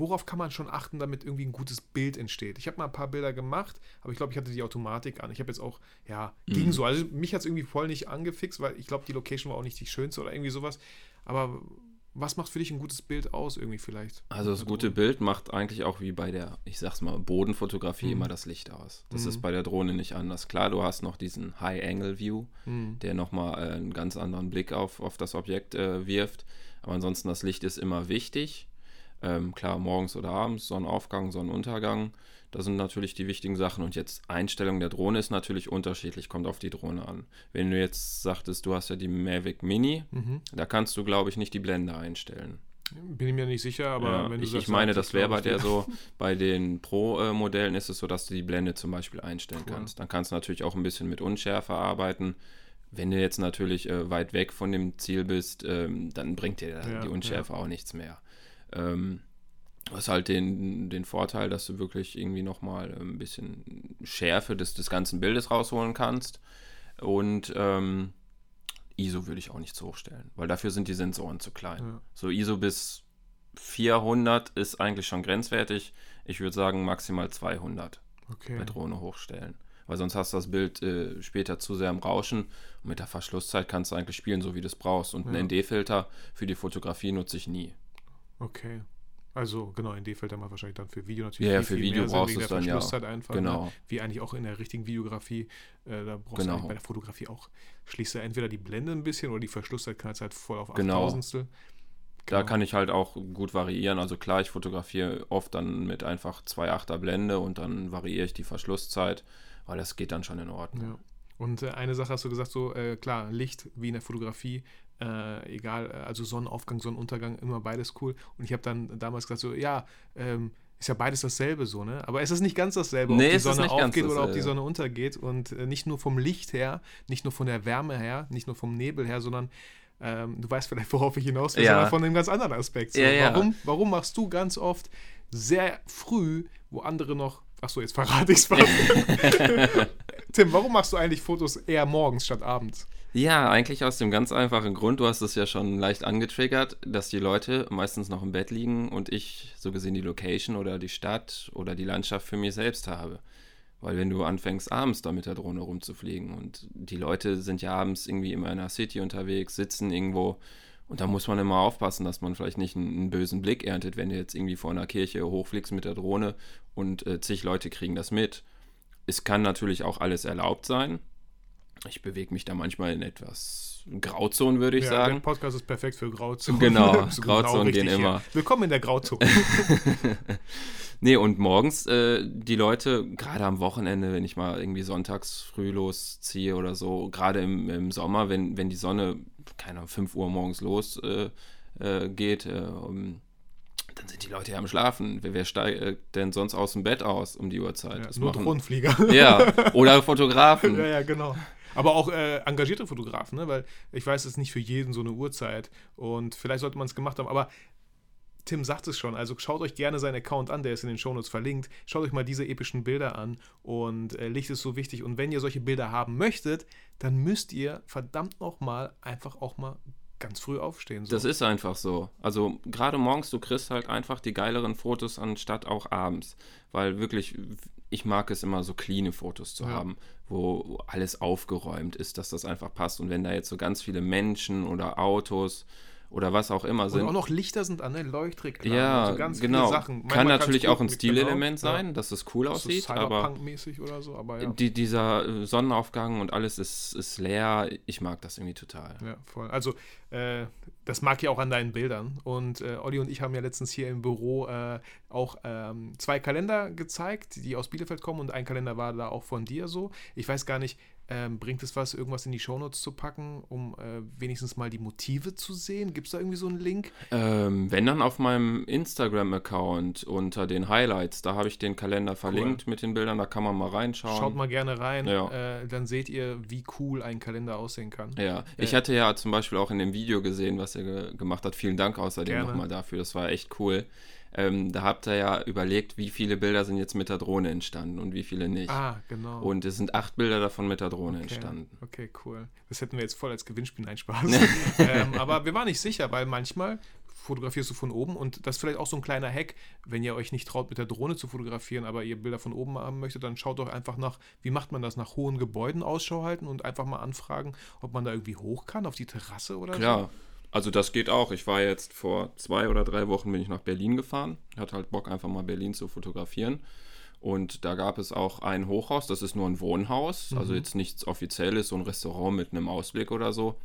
worauf kann man schon achten, damit irgendwie ein gutes Bild entsteht? Ich habe mal ein paar Bilder gemacht, aber ich glaube, ich hatte die Automatik an. Ich habe jetzt auch, ja, mhm. ging so. Also mich hat es irgendwie voll nicht angefixt, weil ich glaube, die Location war auch nicht die schönste oder irgendwie sowas. Aber was macht für dich ein gutes Bild aus, irgendwie vielleicht? Also das gute Bild macht eigentlich auch wie bei der, ich sag's mal, Bodenfotografie mhm. immer das Licht aus. Das mhm. ist bei der Drohne nicht anders. Klar, du hast noch diesen High-Angle-View, mhm. der nochmal äh, einen ganz anderen Blick auf, auf das Objekt äh, wirft. Aber ansonsten, das Licht ist immer wichtig. Ähm, klar, morgens oder abends, Sonnenaufgang, Sonnenuntergang. Das sind natürlich die wichtigen Sachen. Und jetzt Einstellung der Drohne ist natürlich unterschiedlich, kommt auf die Drohne an. Wenn du jetzt sagtest, du hast ja die Mavic Mini, mhm. da kannst du, glaube ich, nicht die Blende einstellen. Bin ich mir nicht sicher, aber ja, wenn du ich, ich meine, das wäre bei der so, bei den Pro-Modellen ist es so, dass du die Blende zum Beispiel einstellen cool. kannst. Dann kannst du natürlich auch ein bisschen mit Unschärfe arbeiten. Wenn du jetzt natürlich äh, weit weg von dem Ziel bist, ähm, dann bringt dir ja, die Unschärfe auch nichts mehr. Ähm, hast halt den, den Vorteil, dass du wirklich irgendwie nochmal ein bisschen Schärfe des, des ganzen Bildes rausholen kannst. Und ähm, ISO würde ich auch nicht zu hoch stellen, weil dafür sind die Sensoren zu klein. Ja. So ISO bis 400 ist eigentlich schon grenzwertig. Ich würde sagen maximal 200 okay. bei Drohne hochstellen. Weil sonst hast du das Bild äh, später zu sehr im Rauschen. Und mit der Verschlusszeit kannst du eigentlich spielen, so wie du es brauchst. Und ja. einen ND-Filter für die Fotografie nutze ich nie. Okay. Also genau, in D-Feld dann mal wahrscheinlich dann für Video natürlich. Ja, viel, für Video brauchst du es dann ja. Einfach, ne? genau. Ne? Wie eigentlich auch in der richtigen Videografie. Äh, da brauchst genau. du bei der Fotografie auch, schließt du entweder die Blende ein bisschen oder die Verschlusszeit kannst halt voll auf 8000 genau. Da kann ich halt auch gut variieren. Also klar, ich fotografiere oft dann mit einfach 2,8er Blende und dann variiere ich die Verschlusszeit, weil das geht dann schon in Ordnung. Ja. Und äh, eine Sache hast du gesagt, so äh, klar, Licht wie in der Fotografie äh, egal, äh, also Sonnenaufgang, Sonnenuntergang, immer beides cool. Und ich habe dann damals gesagt, so, ja, ähm, ist ja beides dasselbe so, ne? Aber es ist nicht ganz dasselbe, nee, ob die Sonne aufgeht oder ob die Sonne untergeht. Und äh, nicht nur vom Licht her, nicht nur von der Wärme her, nicht nur vom Nebel her, sondern ähm, du weißt vielleicht, worauf ich hinaus will, ja. sondern von einem ganz anderen Aspekt. So. Ja, warum, warum machst du ganz oft sehr früh, wo andere noch, ach so, jetzt verrate ich es fast. Tim, warum machst du eigentlich Fotos eher morgens statt abends? Ja, eigentlich aus dem ganz einfachen Grund, du hast es ja schon leicht angetriggert, dass die Leute meistens noch im Bett liegen und ich so gesehen die Location oder die Stadt oder die Landschaft für mich selbst habe. Weil wenn du anfängst, abends da mit der Drohne rumzufliegen und die Leute sind ja abends irgendwie immer in der City unterwegs, sitzen irgendwo und da muss man immer aufpassen, dass man vielleicht nicht einen, einen, bösen Blick erntet, wenn du jetzt irgendwie vor einer Kirche hochfliegst mit der Drohne und äh, zig Leute kriegen das mit. Es kann natürlich auch alles erlaubt sein. Ich bewege mich da manchmal in etwas Grauzonen, würde ich ja, sagen. Der Podcast ist perfekt für Grauzonen. Genau, Grauzonen genau gehen immer. Hier. Willkommen in der Grauzone. nee, und morgens äh, die Leute, gerade am Wochenende, wenn ich mal irgendwie sonntags früh losziehe oder so, gerade im, im Sommer, wenn, wenn die Sonne keine Ahnung, 5 Uhr morgens los äh, äh, geht, äh, um, dann sind die Leute ja am Schlafen. Wer, wer steigt äh, denn sonst aus dem Bett aus um die Uhrzeit? Ja, nur machen, Drohnenflieger. Ja, oder Fotografen. ja, ja, genau. Aber auch äh, engagierte Fotografen, ne? weil ich weiß, es ist nicht für jeden so eine Uhrzeit und vielleicht sollte man es gemacht haben, aber Tim sagt es schon, also schaut euch gerne seinen Account an, der ist in den Shownotes verlinkt. Schaut euch mal diese epischen Bilder an und äh, Licht ist so wichtig. Und wenn ihr solche Bilder haben möchtet, dann müsst ihr verdammt nochmal einfach auch mal ganz früh aufstehen. So. Das ist einfach so. Also gerade morgens, du kriegst halt einfach die geileren Fotos anstatt auch abends. Weil wirklich, ich mag es immer so cleane Fotos zu ja. haben, wo alles aufgeräumt ist, dass das einfach passt. Und wenn da jetzt so ganz viele Menschen oder Autos oder was auch immer sind. Und auch noch Lichter sind an, ne? Leuchtreklamen. Ja, so ganz genau. Viele Sachen. Kann natürlich auch ein Stilelement genau. sein, ja. dass es cool das aussieht. So aber, oder so, aber ja. die, dieser äh, Sonnenaufgang und alles ist, ist leer. Ich mag das irgendwie total. Ja, voll. Also, äh, das mag ich auch an deinen Bildern. Und äh, Olli und ich haben ja letztens hier im Büro äh, auch ähm, zwei Kalender gezeigt, die aus Bielefeld kommen und ein Kalender war da auch von dir so. Ich weiß gar nicht, ähm, bringt es was, irgendwas in die Shownotes zu packen, um äh, wenigstens mal die Motive zu sehen? Gibt es da irgendwie so einen Link? Ähm, wenn dann auf meinem Instagram-Account unter den Highlights, da habe ich den Kalender verlinkt cool. mit den Bildern, da kann man mal reinschauen. Schaut mal gerne rein, ja. äh, dann seht ihr, wie cool ein Kalender aussehen kann. Ja, ich hatte ja zum Beispiel auch in dem Video gesehen, was er ge gemacht hat. Vielen Dank außerdem nochmal dafür, das war echt cool. Ähm, da habt ihr ja überlegt, wie viele Bilder sind jetzt mit der Drohne entstanden und wie viele nicht. Ah, genau. Und es sind acht Bilder davon mit der Drohne okay. entstanden. Okay, cool. Das hätten wir jetzt voll als Gewinnspiel einspaßen. ähm, aber wir waren nicht sicher, weil manchmal fotografierst du von oben und das ist vielleicht auch so ein kleiner Hack, wenn ihr euch nicht traut, mit der Drohne zu fotografieren, aber ihr Bilder von oben haben möchtet, dann schaut doch einfach nach, wie macht man das, nach hohen Gebäuden Ausschau halten und einfach mal anfragen, ob man da irgendwie hoch kann, auf die Terrasse oder Klar. so. Klar, also das geht auch. Ich war jetzt vor zwei oder drei Wochen bin ich nach Berlin gefahren. Hatte halt Bock, einfach mal Berlin zu fotografieren. Und da gab es auch ein Hochhaus, das ist nur ein Wohnhaus, mhm. also jetzt nichts Offizielles, so ein Restaurant mit einem Ausblick oder so.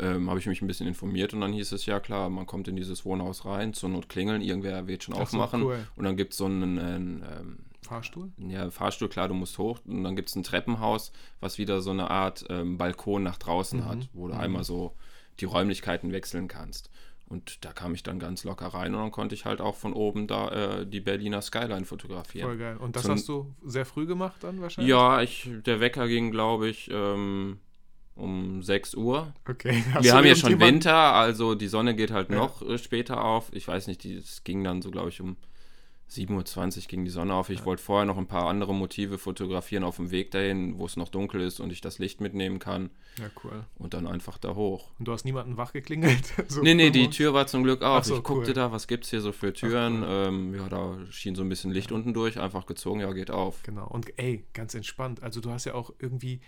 Ähm, habe ich mich ein bisschen informiert und dann hieß es, ja klar, man kommt in dieses Wohnhaus rein, zur Not klingeln, irgendwer wird schon Ach aufmachen. So, cool. Und dann gibt es so einen, einen ähm, Fahrstuhl? Ja, Fahrstuhl, klar, du musst hoch. Und dann gibt es ein Treppenhaus, was wieder so eine Art ähm, Balkon nach draußen mhm. hat, wo du mhm. einmal so die Räumlichkeiten wechseln kannst. Und da kam ich dann ganz locker rein und dann konnte ich halt auch von oben da äh, die Berliner Skyline fotografieren. Voll geil. Und das Zum, hast du sehr früh gemacht dann wahrscheinlich? Ja, ich, der Wecker ging, glaube ich, ähm, um 6 Uhr. Okay. Wir haben ja schon Winter, also die Sonne geht halt ja. noch äh, später auf. Ich weiß nicht, es ging dann so, glaube ich, um 7.20 Uhr ging die Sonne auf. Ich ja. wollte vorher noch ein paar andere Motive fotografieren auf dem Weg dahin, wo es noch dunkel ist und ich das Licht mitnehmen kann. Ja, cool. Und dann einfach da hoch. Und du hast niemanden wach geklingelt? so nee, nee, die Tür war zum Glück auf. So, ich guckte cool. da, was gibt es hier so für Türen. Cool. ähm, ja, da schien so ein bisschen Licht unten durch, einfach gezogen, ja, geht auf. Genau. Und ey, ganz entspannt. Also du hast ja auch irgendwie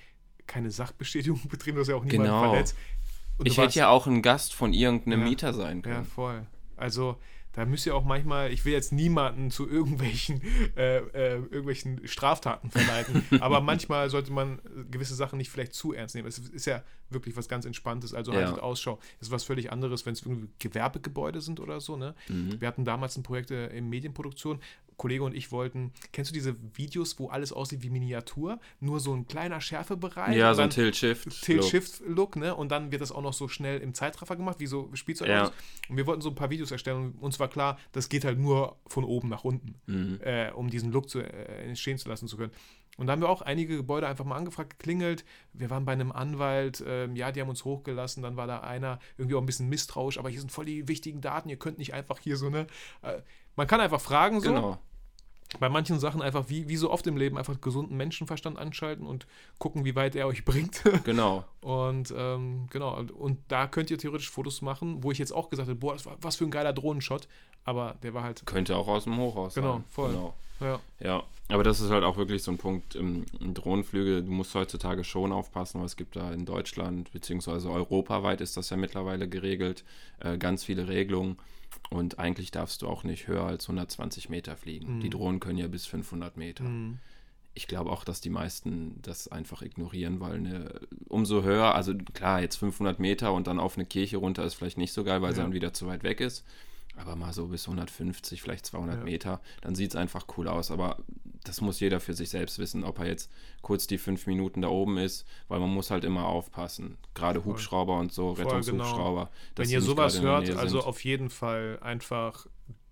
keine Sachbestätigung betrieben, du hast ja auch niemanden genau. verletzt. Und ich hätte ja auch ein Gast von irgendeinem ja, Mieter sein können. Ja, voll. Also da müsst ihr auch manchmal, ich will jetzt niemanden zu irgendwelchen, äh, äh, irgendwelchen Straftaten verleiten, aber manchmal sollte man gewisse Sachen nicht vielleicht zu ernst nehmen. Es ist ja wirklich was ganz Entspanntes, also ja. haltet Ausschau. Es ist was völlig anderes, wenn es irgendwie Gewerbegebäude sind oder so. Ne? Mhm. Wir hatten damals ein Projekt äh, in Medienproduktion, Kollege und ich wollten, kennst du diese Videos, wo alles aussieht wie Miniatur, nur so ein kleiner Schärfebereich? Ja, so ein Tilt-Shift. Tilt-Shift-Look, ne? Und dann wird das auch noch so schnell im Zeitraffer gemacht, wie so Spielzeug ja. Und wir wollten so ein paar Videos erstellen und uns war klar, das geht halt nur von oben nach unten, mhm. äh, um diesen Look zu, äh, entstehen zu lassen zu können. Und da haben wir auch einige Gebäude einfach mal angefragt, geklingelt. Wir waren bei einem Anwalt, ähm, ja, die haben uns hochgelassen. Dann war da einer irgendwie auch ein bisschen misstrauisch, aber hier sind voll die wichtigen Daten. Ihr könnt nicht einfach hier so eine. Äh, man kann einfach fragen so. Genau. Bei manchen Sachen einfach, wie, wie so oft im Leben, einfach gesunden Menschenverstand anschalten und gucken, wie weit er euch bringt. Genau. und ähm, genau, und da könnt ihr theoretisch Fotos machen, wo ich jetzt auch gesagt habe, boah, war was für ein geiler Drohnenshot, aber der war halt. Könnte auch aus dem Hochhaus genau, sein. Voll. Genau, voll. Ja. ja. Aber das ist halt auch wirklich so ein Punkt im, im Drohnenflüge. Du musst heutzutage schon aufpassen, weil es gibt da in Deutschland, beziehungsweise europaweit ist das ja mittlerweile geregelt, äh, ganz viele Regelungen. Und eigentlich darfst du auch nicht höher als 120 Meter fliegen. Mhm. Die Drohnen können ja bis 500 Meter. Mhm. Ich glaube auch, dass die meisten das einfach ignorieren, weil eine, umso höher, also klar, jetzt 500 Meter und dann auf eine Kirche runter ist vielleicht nicht so geil, weil ja. sie dann wieder zu weit weg ist aber mal so bis 150, vielleicht 200 ja. Meter, dann sieht es einfach cool aus. Aber das muss jeder für sich selbst wissen, ob er jetzt kurz die fünf Minuten da oben ist, weil man muss halt immer aufpassen. Gerade Hubschrauber und so, Voll Rettungshubschrauber. Genau. Wenn ihr sowas hört, also auf jeden Fall einfach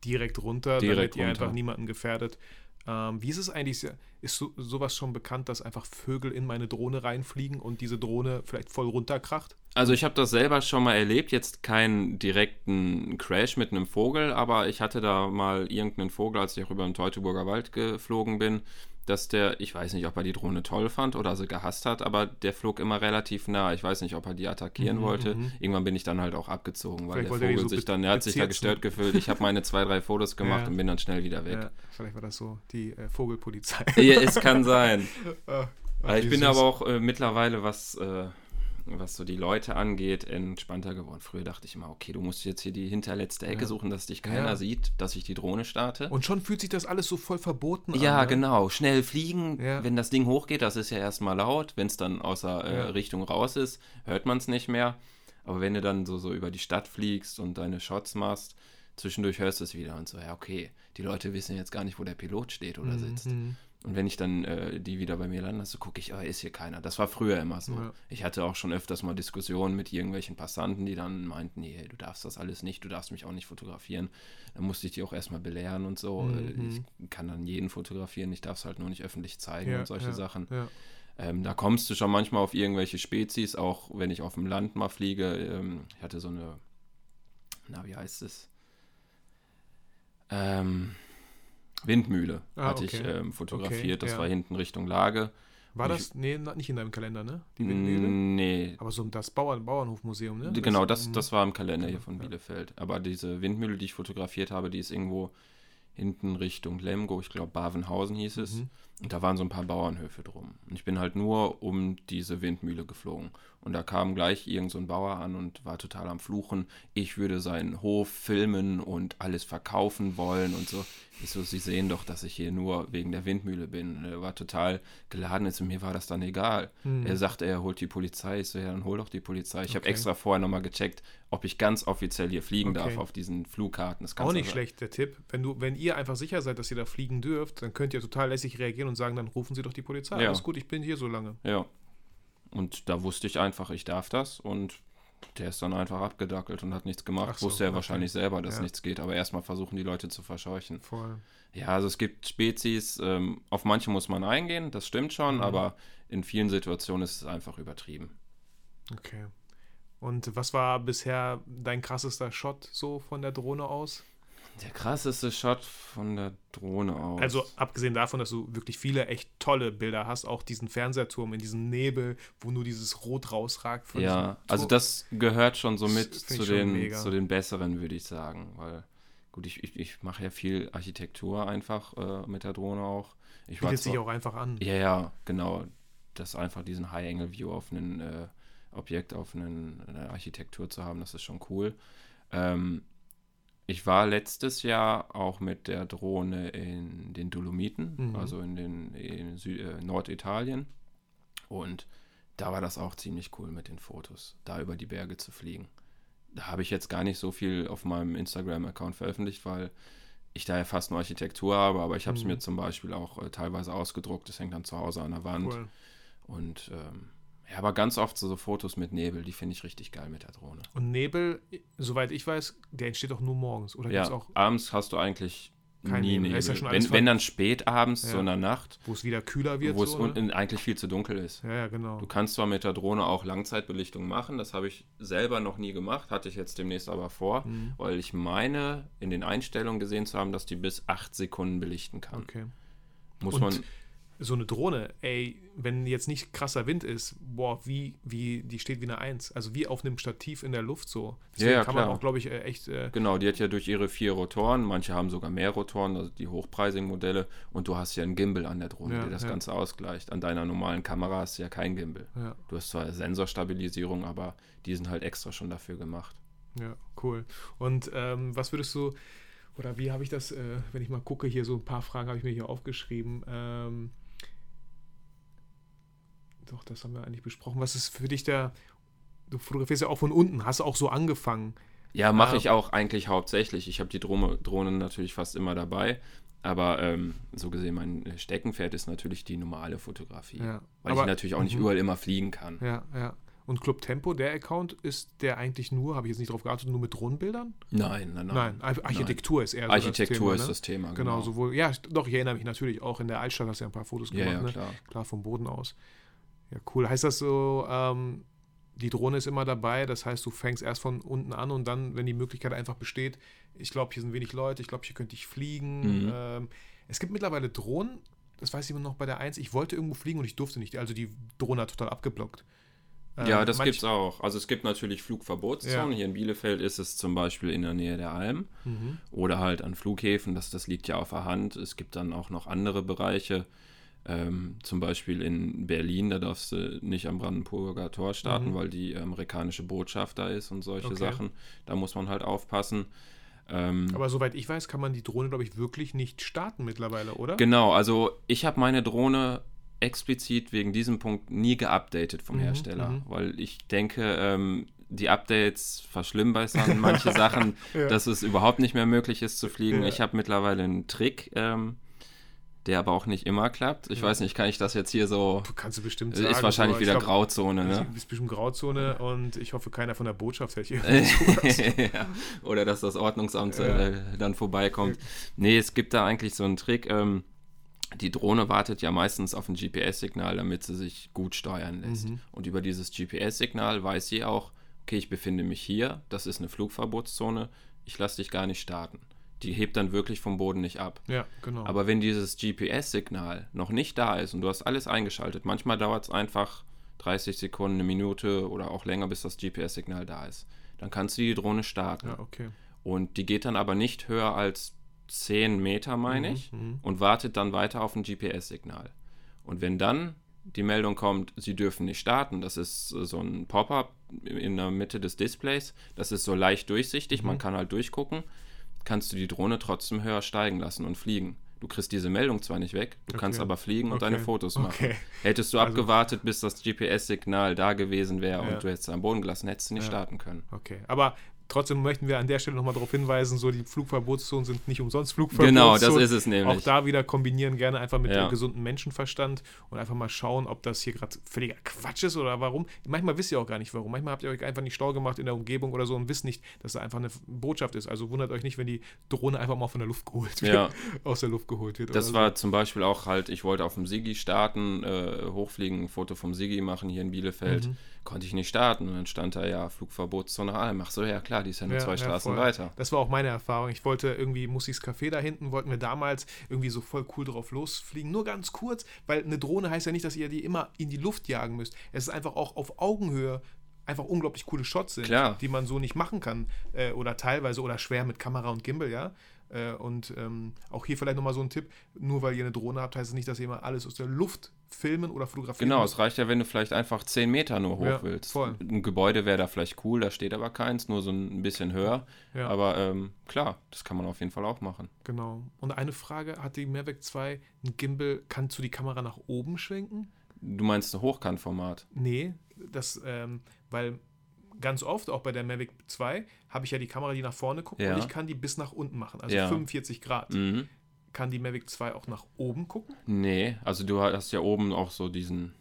direkt runter, direkt damit ihr einfach niemanden gefährdet. Ähm, wie ist es eigentlich? Ist so, sowas schon bekannt, dass einfach Vögel in meine Drohne reinfliegen und diese Drohne vielleicht voll runterkracht? Also ich habe das selber schon mal erlebt, jetzt keinen direkten Crash mit einem Vogel, aber ich hatte da mal irgendeinen Vogel, als ich auch über den Teutoburger Wald geflogen bin, dass der, ich weiß nicht, ob er die Drohne toll fand oder sie gehasst hat, aber der flog immer relativ nah. Ich weiß nicht, ob er die attackieren mhm, wollte. Mhm. Irgendwann bin ich dann halt auch abgezogen, weil vielleicht der Vogel so sich dann, er hat sich da gestört gefühlt. Ich habe meine zwei, drei Fotos gemacht ja. und bin dann schnell wieder weg. Ja, vielleicht war das so die äh, Vogelpolizei. Ja, es kann sein. oh, ich bin aber auch äh, mittlerweile, was äh, was so die Leute angeht, entspannter geworden. Früher dachte ich immer, okay, du musst jetzt hier die hinterletzte Ecke ja. suchen, dass dich keiner ja. sieht, dass ich die Drohne starte. Und schon fühlt sich das alles so voll verboten an. Ja, ne? genau. Schnell fliegen, ja. wenn das Ding hochgeht, das ist ja erstmal laut. Wenn es dann außer äh, Richtung raus ist, hört man es nicht mehr. Aber wenn du dann so, so über die Stadt fliegst und deine Shots machst, zwischendurch hörst du es wieder und so, ja, okay, die Leute wissen jetzt gar nicht, wo der Pilot steht oder mhm. Und wenn ich dann äh, die wieder bei mir lande, so gucke ich, oh, ist hier keiner. Das war früher immer so. Ja. Ich hatte auch schon öfters mal Diskussionen mit irgendwelchen Passanten, die dann meinten, nee, du darfst das alles nicht, du darfst mich auch nicht fotografieren. Dann musste ich die auch erstmal belehren und so. Mhm. Ich kann dann jeden fotografieren, ich darf es halt nur nicht öffentlich zeigen ja, und solche ja, Sachen. Ähm, da kommst du schon manchmal auf irgendwelche Spezies, auch wenn ich auf dem Land mal fliege. Ähm, ich hatte so eine, na, wie heißt es? Ähm, Windmühle ah, hatte okay. ich ähm, fotografiert. Okay, das ja. war hinten Richtung Lage. War das, ich, nee, nicht in deinem Kalender, ne? Die Windmühle? Nee. Aber so das Bauern, Bauernhofmuseum, ne? Genau, das, das war im Kalender hier von Bielefeld. Aber diese Windmühle, die ich fotografiert habe, die ist irgendwo hinten Richtung Lemgo, ich glaube Bavenhausen hieß es. Mhm. Und da waren so ein paar Bauernhöfe drum. Und ich bin halt nur um diese Windmühle geflogen. Und da kam gleich irgend so ein Bauer an und war total am Fluchen. Ich würde seinen Hof filmen und alles verkaufen wollen und so. Ich so, Sie sehen doch, dass ich hier nur wegen der Windmühle bin. Er war total geladen, jetzt mir war das dann egal. Hm. Er sagte, er holt die Polizei. Ich so, ja, dann hol doch die Polizei. Ich okay. habe extra vorher nochmal gecheckt, ob ich ganz offiziell hier fliegen okay. darf auf diesen Flugkarten. Das Auch nicht schlecht, der Tipp. Wenn, du, wenn ihr einfach sicher seid, dass ihr da fliegen dürft, dann könnt ihr total lässig reagieren und sagen, dann rufen Sie doch die Polizei. Ja. Alles gut, ich bin hier so lange. Ja. Und da wusste ich einfach, ich darf das und der ist dann einfach abgedackelt und hat nichts gemacht. So, Wusste er okay. wahrscheinlich selber, dass ja. nichts geht, aber erstmal versuchen die Leute zu verscheuchen. Voll. Ja, also es gibt Spezies, ähm, auf manche muss man eingehen, das stimmt schon, mhm. aber in vielen Situationen ist es einfach übertrieben. Okay. Und was war bisher dein krassester Shot so von der Drohne aus? Der krasseste Shot von der Drohne aus. Also abgesehen davon, dass du wirklich viele echt tolle Bilder hast, auch diesen Fernsehturm in diesem Nebel, wo nur dieses Rot rausragt. ja, also das gehört schon so mit zu den, zu den besseren, würde ich sagen. Weil, gut, ich, ich, ich mache ja viel Architektur einfach äh, mit der Drohne auch. Ich Bietet sich auch einfach an. Ja, ja, genau. Das einfach diesen High-Angle-View auf ein äh, Objekt, auf einen, eine Architektur zu haben, das ist schon cool. Ähm, ich war letztes Jahr auch mit der Drohne in den Dolomiten, mhm. also in, den, in Süd äh, Norditalien. Und da war das auch ziemlich cool mit den Fotos, da über die Berge zu fliegen. Da habe ich jetzt gar nicht so viel auf meinem Instagram-Account veröffentlicht, weil ich da ja fast nur Architektur habe, aber ich habe es mhm. mir zum Beispiel auch äh, teilweise ausgedruckt. Das hängt dann zu Hause an der Wand. Cool. Und ähm, ja, aber ganz oft so, so Fotos mit Nebel, die finde ich richtig geil mit der Drohne. Und Nebel, soweit ich weiß, der entsteht auch nur morgens, oder? Ja, auch abends hast du eigentlich kein nie Nebel. Nebel. Ja wenn, wenn, dann spät abends, ja. so in der Nacht. Wo es wieder kühler wird. Wo es so, eigentlich viel zu dunkel ist. Ja, ja, genau. Du kannst zwar mit der Drohne auch Langzeitbelichtung machen, das habe ich selber noch nie gemacht, hatte ich jetzt demnächst aber vor, mhm. weil ich meine, in den Einstellungen gesehen zu haben, dass die bis acht Sekunden belichten kann. Okay. Muss Und man so eine Drohne, ey, wenn jetzt nicht krasser Wind ist, boah, wie, wie, die steht wie eine Eins. Also wie auf einem Stativ in der Luft so. Deswegen ja, ja, kann klar. man auch, glaube ich, äh, echt. Äh, genau, die hat ja durch ihre vier Rotoren, manche haben sogar mehr Rotoren, also die hochpreisigen Modelle, und du hast ja einen Gimbal an der Drohne, Ja, der das. Ganze ausgleicht. An deiner normalen Kamera hast du ja kein Gimbal. Du hast zwar Sensorstabilisierung, aber die sind halt extra schon dafür gemacht. ja, cool. Und ähm, was würdest du, oder wie habe ich das, äh, wenn ich mal gucke, hier so ein paar Fragen habe ich mir hier aufgeschrieben. Ähm, doch, das haben wir eigentlich besprochen. Was ist für dich der, du fotografierst ja auch von unten, hast auch so angefangen. Ja, mache Ah. ich auch eigentlich hauptsächlich. Ich habe die Drohne, Drohnen natürlich fast immer dabei. Aber ähm, so gesehen, mein Steckenpferd ist natürlich die normale Fotografie. Ja, Weil aber- ich natürlich auch nicht Mhm. überall immer fliegen kann. Ja, ja. Und Club Tempo, der Account, ist der eigentlich nur, habe ich jetzt nicht drauf geachtet, nur mit Drohnenbildern? Nein, nein, nein. Nein, Ar- Architektur ist eher so Architektur das Thema, ist ne? das Thema. Genau, sowohl, ja, doch, ich erinnere mich natürlich auch, in der Altstadt hast du ja ein paar Fotos Ja, gemacht, ja, ne? klar. Klar, vom Boden aus. Ja, cool. Heißt das so, ähm, die Drohne ist immer dabei, das heißt, du fängst erst von unten an und dann, wenn die Möglichkeit einfach besteht, ich glaube, hier sind wenig Leute, ich glaube, hier könnte ich fliegen. Mhm. Ähm, es gibt mittlerweile Drohnen, das weiß ich immer noch bei der 1, ich wollte irgendwo fliegen und ich durfte nicht, also die Drohne hat total abgeblockt. Ja, Ähm, das manch- gibt's auch. Also es gibt natürlich Flugverbotszonen. Ja. Hier in Bielefeld ist es zum Beispiel in der Nähe der Alm Mhm. oder halt an Flughäfen. Das, das liegt ja auf der Hand. Es gibt dann auch noch andere Bereiche. Ähm, zum Beispiel in Berlin, da darfst du nicht am Brandenburger Tor starten, Mhm. weil die amerikanische Botschaft da ist und solche Okay. Sachen. Da muss man halt aufpassen. Ähm, Aber soweit ich weiß, kann man die Drohne, glaube ich, wirklich nicht starten mittlerweile, oder? Genau, also ich habe meine Drohne explizit wegen diesem Punkt nie geupdatet vom Mhm, Hersteller, mhm. weil ich denke, ähm, die Updates verschlimmbessern manche Sachen, Ja. dass es überhaupt nicht mehr möglich ist zu fliegen. Ja. Ich habe mittlerweile einen Trick, ähm, der aber auch nicht immer klappt. Ich Ja. weiß nicht, kann ich das jetzt hier so... Kannst du bestimmt Ist sagen. wahrscheinlich aber ich wieder glaub, Grauzone, ne? Ist bestimmt Grauzone und ich hoffe, keiner von der Botschaft hätte hier. ja. Oder dass das Ordnungsamt Ja. äh, dann vorbeikommt. Nee, es gibt da eigentlich so einen Trick. Ähm, die Drohne wartet ja meistens auf ein GPS-Signal, damit sie sich gut steuern lässt. Mhm. Und über dieses GPS-Signal weiß sie auch, okay, ich befinde mich hier, das ist eine Flugverbotszone, ich lasse dich gar nicht starten. Die hebt dann wirklich vom Boden nicht ab. ja, genau. Aber wenn dieses GPS-Signal noch nicht da ist und du hast alles eingeschaltet, manchmal dauert es einfach 30 Sekunden, eine Minute oder auch länger, bis das GPS-Signal da ist, dann kannst du die Drohne starten. ja, okay. Und die geht dann aber nicht höher als 10 Meter, meine Mhm, ich, mhm. und wartet dann weiter auf ein GPS-Signal. Und wenn dann die Meldung kommt, sie dürfen nicht starten, das ist so ein Pop-up in der Mitte des Displays, das ist so leicht durchsichtig, man Mhm. kann halt durchgucken, kannst du die Drohne trotzdem höher steigen lassen und fliegen. Du kriegst diese Meldung zwar nicht weg, du Okay. kannst aber fliegen und Okay. deine Fotos machen. Okay. Hättest du Also- abgewartet, bis das GPS-Signal da gewesen wäre Ja. und du hättest es am Boden gelassen, hättest du nicht Ja. starten können. Okay. Aber trotzdem möchten wir an der Stelle nochmal darauf hinweisen, so die Flugverbotszonen sind nicht umsonst Flugverbotszonen. Genau, das ist es nämlich. Auch da wieder kombinieren gerne einfach mit Ja. dem gesunden Menschenverstand und einfach mal schauen, ob das hier gerade völliger Quatsch ist oder warum. Manchmal wisst ihr auch gar nicht warum. Manchmal habt ihr euch einfach nicht schlau gemacht in der Umgebung oder so und wisst nicht, dass da einfach eine Botschaft ist. Also wundert euch nicht, wenn die Drohne einfach mal von der Luft geholt wird. Ja. Aus der Luft geholt wird. Das war zum Beispiel auch halt, ich wollte auf dem Sigi starten, äh, hochfliegen, ein Foto vom Sigi machen hier in Bielefeld. Mhm. Konnte ich nicht starten. Und dann stand da ja Flugverbotszone Alm. Ach so, ja klar, die ist ja nur Ja, zwei ja, Straßen voll. weiter. Das war auch meine Erfahrung. Ich wollte irgendwie Mussis Café da hinten, wollten wir damals irgendwie so voll cool drauf losfliegen. Nur ganz kurz, weil eine Drohne heißt ja nicht, dass ihr die immer in die Luft jagen müsst. Es ist einfach auch auf Augenhöhe einfach unglaublich coole Shots sind, Klar. die man so nicht machen kann. Äh, oder teilweise oder schwer mit Kamera und Gimbal, ja. Äh, und ähm, auch hier vielleicht nochmal so ein Tipp: Nur weil ihr eine Drohne habt, heißt es nicht, dass ihr immer alles aus der Luft filmen oder fotografieren Genau, es reicht ja, wenn du vielleicht einfach 10 Meter nur hoch Ja, willst. voll. Ein Gebäude wäre da vielleicht cool, da steht aber keins, nur so ein bisschen höher. Ja. Aber ähm, klar, das kann man auf jeden Fall auch machen. Genau. Und eine Frage: Hat die Mavic 2 ein Gimbal? Kannst du die Kamera nach oben schwenken? Du meinst ein Hochkantformat? Nee, das, ähm, weil ganz oft, auch bei der Mavic 2, habe ich ja die Kamera, die nach vorne guckt Ja. und ich kann die bis nach unten machen, also Ja. 45 Grad. Mhm. Kann die Mavic 2 auch nach oben gucken? Nee, also du hast ja oben auch so diesen,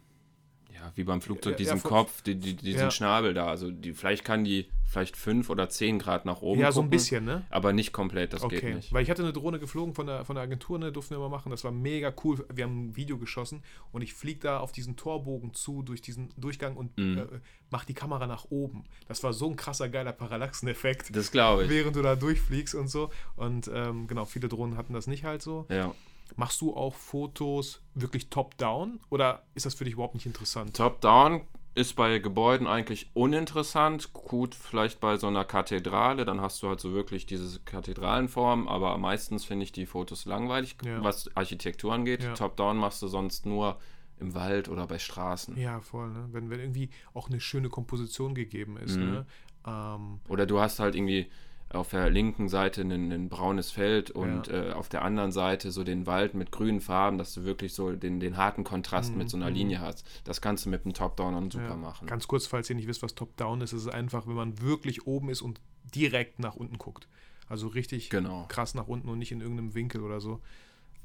ja, wie beim Flugzeug, diesen ja, von- Kopf, die, die, diesen Ja. Schnabel da. Also die, vielleicht kann die vielleicht 5 oder 10 Grad nach oben ja, so ein gucken, bisschen, ne? Aber nicht komplett, das geht Okay, nicht. weil ich hatte eine Drohne geflogen von der, von der Agentur, ne, durften wir mal machen. Das war mega cool. Wir haben ein Video geschossen und ich fliege da auf diesen Torbogen zu, durch diesen Durchgang und Mhm. äh, mache die Kamera nach oben. Das war so ein krasser, geiler Parallaxeneffekt, Das glaube ich. während du da durchfliegst und so. Und ähm, genau, viele Drohnen hatten das nicht halt so. Ja. Machst du auch Fotos wirklich top-down oder ist das für dich überhaupt nicht interessant? Top-down ist bei Gebäuden eigentlich uninteressant. Gut, vielleicht bei so einer Kathedrale, dann hast du halt so wirklich diese Kathedralenform, aber meistens finde ich die Fotos langweilig, ja. was Architektur angeht. Ja. Top-down machst du sonst nur im Wald oder bei Straßen. Ja, voll, ne? wenn, wenn irgendwie auch eine schöne Komposition gegeben ist. Mhm. Ne? Ähm, oder du hast halt irgendwie auf der linken Seite ein, ein braunes Feld und ja. äh, auf der anderen Seite so den Wald mit grünen Farben, dass du wirklich so den, den harten Kontrast mhm. mit so einer mhm. Linie hast. Das kannst du mit dem Top-Down super ja. machen. Ganz kurz, falls ihr nicht wisst, was Top-Down ist, ist es einfach, wenn man wirklich oben ist und direkt nach unten guckt. Also richtig genau. krass nach unten und nicht in irgendeinem Winkel oder so.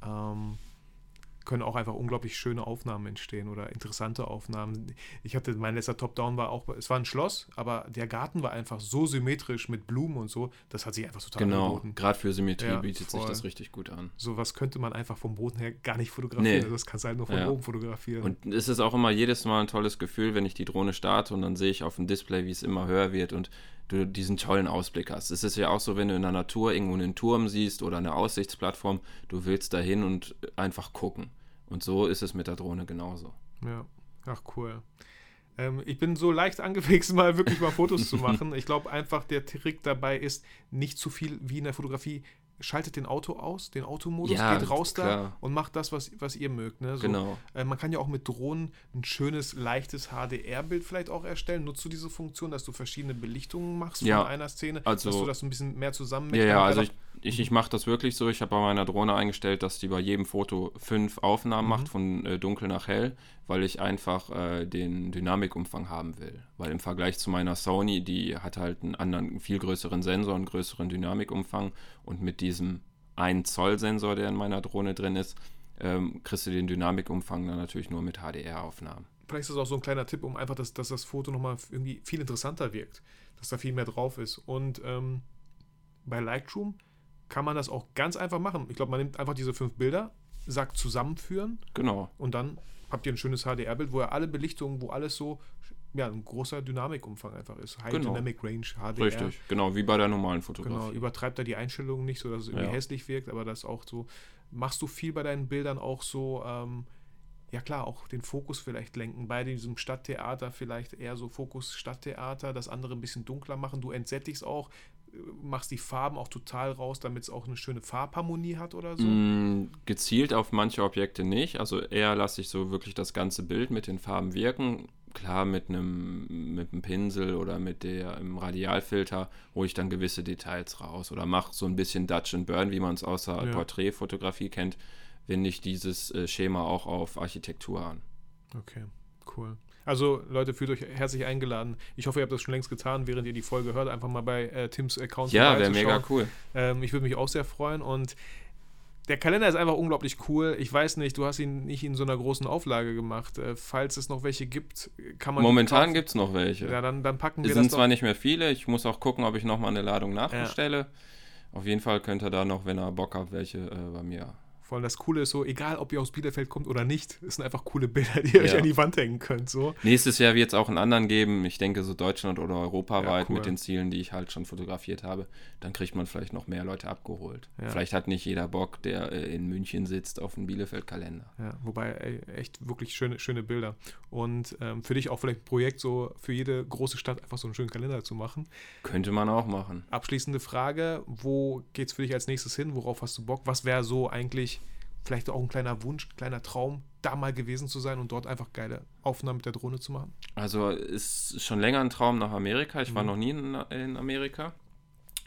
Ähm, können auch einfach unglaublich schöne Aufnahmen entstehen oder interessante Aufnahmen. Ich hatte, mein letzter Top-Down war auch, es war ein Schloss, aber der Garten war einfach so symmetrisch mit Blumen und so, das hat sich einfach total genau, angeboten. gerade für Symmetrie ja, bietet voll. sich das richtig gut an. So was könnte man einfach vom Boden her gar nicht fotografieren, nee. Also das kannst du halt nur von ja. oben fotografieren. Und es ist auch immer jedes Mal ein tolles Gefühl, wenn ich die Drohne starte und dann sehe ich auf dem Display, wie es immer höher wird und du diesen tollen Ausblick hast. Es ist ja auch so, wenn du in der Natur irgendwo einen Turm siehst oder eine Aussichtsplattform, du willst dahin und einfach gucken. Und so ist es mit der Drohne genauso. Ja, ach cool. Ähm, ich bin so leicht angefixt, mal wirklich mal Fotos zu machen. Ich glaube einfach, der Trick dabei ist, nicht zu viel wie in der Fotografie schaltet den Auto aus, den Automodus, ja, geht raus klar. da und macht das, was, was ihr mögt. Ne? So, genau. Äh, man kann ja auch mit Drohnen ein schönes, leichtes HDR-Bild vielleicht auch erstellen. Nutzt du diese Funktion, dass du verschiedene Belichtungen machst ja. von einer Szene, also, dass du das ein bisschen mehr zusammen Ja, ja, also ich, ich, ich mache das wirklich so. Ich habe bei meiner Drohne eingestellt, dass die bei jedem Foto fünf Aufnahmen mhm. macht, von äh, dunkel nach hell, weil ich einfach äh, den Dynamikumfang haben will. Weil im Vergleich zu meiner Sony, die hat halt einen anderen, viel größeren Sensor, einen größeren Dynamikumfang und mit diesem 1 Zoll Sensor, der in meiner Drohne drin ist, ähm, kriegst du den Dynamikumfang dann natürlich nur mit HDR-Aufnahmen. Vielleicht ist das auch so ein kleiner Tipp, um einfach, dass, dass das Foto nochmal irgendwie viel interessanter wirkt, dass da viel mehr drauf ist. Und ähm, bei Lightroom kann man das auch ganz einfach machen. Ich glaube, man nimmt einfach diese fünf Bilder, sagt zusammenführen. Genau. Und dann habt ihr ein schönes HDR-Bild, wo ihr alle Belichtungen, wo alles so ja, ein großer Dynamikumfang einfach ist. High genau. Dynamic Range, HDR. Richtig, genau, wie bei der normalen Fotografie. Genau, übertreibt da die Einstellungen nicht, so dass es irgendwie ja. hässlich wirkt, aber das auch so. Machst du viel bei deinen Bildern auch so, ähm, ja klar, auch den Fokus vielleicht lenken. Bei diesem Stadttheater vielleicht eher so Fokus Stadttheater, das andere ein bisschen dunkler machen. Du entsättigst auch, machst die Farben auch total raus, damit es auch eine schöne Farbharmonie hat oder so? Mm, gezielt auf manche Objekte nicht. Also eher lasse ich so wirklich das ganze Bild mit den Farben wirken. Klar, mit einem mit einem Pinsel oder mit der im Radialfilter hole ich dann gewisse Details raus oder mache so ein bisschen Dutch and Burn, wie man es aus der ja. Porträtfotografie kennt, wende ich dieses äh, Schema auch auf Architektur an. Okay, cool. Also Leute, fühlt euch herzlich eingeladen. Ich hoffe, ihr habt das schon längst getan, während ihr die Folge hört. Einfach mal bei äh, Tims Account Ja, wäre mega cool. Ähm, ich würde mich auch sehr freuen und der Kalender ist einfach unglaublich cool. Ich weiß nicht, du hast ihn nicht in so einer großen Auflage gemacht. Äh, falls es noch welche gibt, kann man. Momentan gibt es noch welche. Ja, dann, dann packen wir es sind zwar nicht mehr viele. Ich muss auch gucken, ob ich nochmal eine Ladung nachbestelle. Ja. Auf jeden Fall könnt ihr da noch, wenn ihr Bock habt, welche äh, bei mir vor allem das Coole ist so, egal ob ihr aus Bielefeld kommt oder nicht, es sind einfach coole Bilder, die ihr ja. euch an die Wand hängen könnt. So. Nächstes Jahr wird es auch einen anderen geben. Ich denke so Deutschland oder europaweit ja, cool. mit den Zielen, die ich halt schon fotografiert habe. Dann kriegt man vielleicht noch mehr Leute abgeholt. Ja. Vielleicht hat nicht jeder Bock, der äh, in München sitzt, auf einen Bielefeld-Kalender. Ja, wobei ey, echt wirklich schöne, schöne Bilder. Und ähm, für dich auch vielleicht ein Projekt, so für jede große Stadt einfach so einen schönen Kalender zu machen. Könnte man auch machen. Abschließende Frage: Wo geht es für dich als nächstes hin? Worauf hast du Bock? Was wäre so eigentlich vielleicht auch ein kleiner Wunsch, ein kleiner Traum, da mal gewesen zu sein und dort einfach geile Aufnahmen mit der Drohne zu machen? Also ist schon länger ein Traum nach Amerika. Ich mhm. war noch nie in, in Amerika.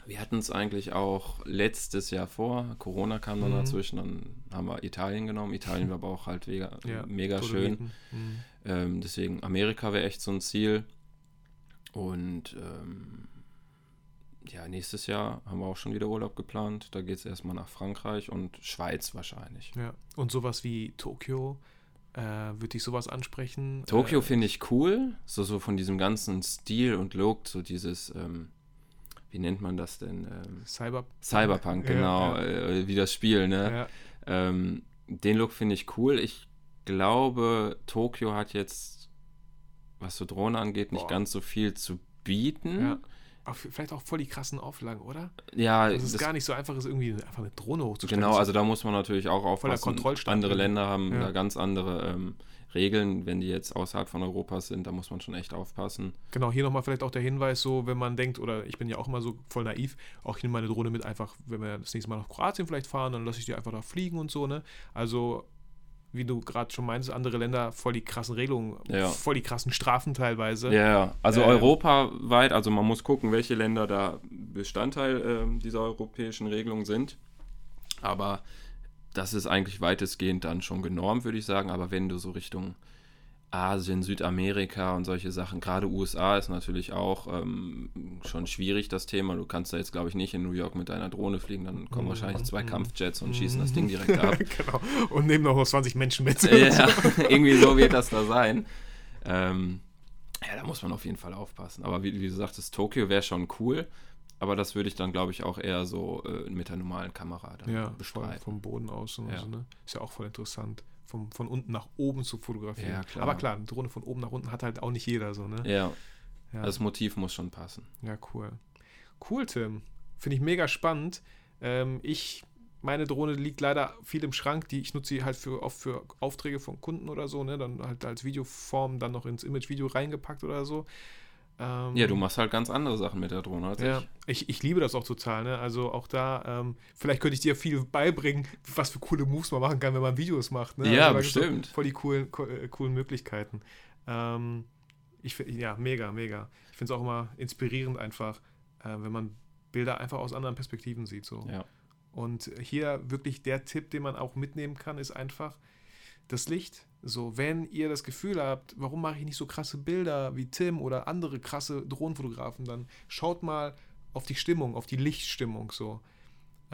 Wir hatten es eigentlich auch letztes Jahr vor. Corona kam dann mhm. dazwischen, dann haben wir Italien genommen. Italien war aber auch halt mega, ja, mega schön. Mhm. Ähm, deswegen Amerika wäre echt so ein Ziel. Und ähm, ja, nächstes Jahr haben wir auch schon wieder Urlaub geplant. Da geht es erstmal nach Frankreich und Schweiz wahrscheinlich. Ja, und sowas wie Tokio, äh, würde dich sowas ansprechen? Tokio äh, finde ich cool, so, so von diesem ganzen Stil und Look, so dieses, ähm, wie nennt man das denn? Ähm, Cyber Cyberpunk, genau, ja, ja. Äh, wie das Spiel, ne? Ja. Ähm, den Look finde ich cool. Ich glaube, Tokio hat jetzt, was so Drohnen angeht, nicht Boah. ganz so viel zu bieten. Vielleicht auch voll die krassen Auflagen, oder? Ja, also es ist gar nicht so einfach, ist irgendwie einfach eine Drohne hochzustellen. Genau, also da muss man natürlich auch aufpassen. Andere Länder haben ja. da ganz andere ähm, Regeln, wenn die jetzt außerhalb von Europas sind, da muss man schon echt aufpassen. Genau, hier nochmal vielleicht auch der Hinweis, so wenn man denkt, oder ich bin ja auch immer so voll naiv, auch ich nehme meine Drohne mit einfach, wenn wir das nächste Mal nach Kroatien vielleicht fahren, dann lasse ich die einfach da fliegen und so, ne? Also wie du gerade schon meinst, andere Länder voll die krassen Regelungen, ja. voll die krassen Strafen teilweise. Ja, also ähm, europaweit, also man muss gucken, welche Länder da Bestandteil äh, dieser europäischen Regelung sind. Aber das ist eigentlich weitestgehend dann schon genormt, würde ich sagen. Aber wenn du so Richtung Asien, Südamerika und solche Sachen, gerade USA ist natürlich auch ähm, schon schwierig, das Thema. Du kannst da jetzt, glaube ich, nicht in New York mit deiner Drohne fliegen, dann kommen mhm. wahrscheinlich zwei mhm. Kampfjets und schießen das Ding direkt ab. genau. Und nehmen noch 20 Menschen mit. ja, irgendwie so wird das da sein. Ähm, ja, da muss man auf jeden Fall aufpassen. Aber wie, wie du sagtest, Tokio wäre schon cool. Aber das würde ich dann, glaube ich, auch eher so äh, mit der normalen Kamera dann ja, bestreiten. vom Boden aus und ja. so, ne? Ist ja auch voll interessant, vom, von unten nach oben zu fotografieren. Ja, klar. Aber klar, eine Drohne von oben nach unten hat halt auch nicht jeder so, ne? Ja. ja. Das Motiv muss schon passen. Ja, cool. Cool, Tim. Finde ich mega spannend. Ähm, ich, meine Drohne liegt leider viel im Schrank. Die, ich nutze sie halt für, oft für Aufträge von Kunden oder so, ne? Dann halt als Videoform dann noch ins Image-Video reingepackt oder so. Ähm, ja, du machst halt ganz andere Sachen mit der Drohne als ja, ich. ich. Ich liebe das auch total. Ne? Also auch da, ähm, vielleicht könnte ich dir viel beibringen, was für coole Moves man machen kann, wenn man Videos macht. Ne? Ja, also, bestimmt. Voll die coolen, äh, coolen Möglichkeiten. Ähm, ich ja, mega, mega. Ich finde es auch immer inspirierend einfach, äh, wenn man Bilder einfach aus anderen Perspektiven sieht. So. Ja. Und hier wirklich der Tipp, den man auch mitnehmen kann, ist einfach das Licht so, wenn ihr das Gefühl habt, warum mache ich nicht so krasse Bilder wie Tim oder andere krasse Drohnenfotografen, dann schaut mal auf die Stimmung, auf die Lichtstimmung so.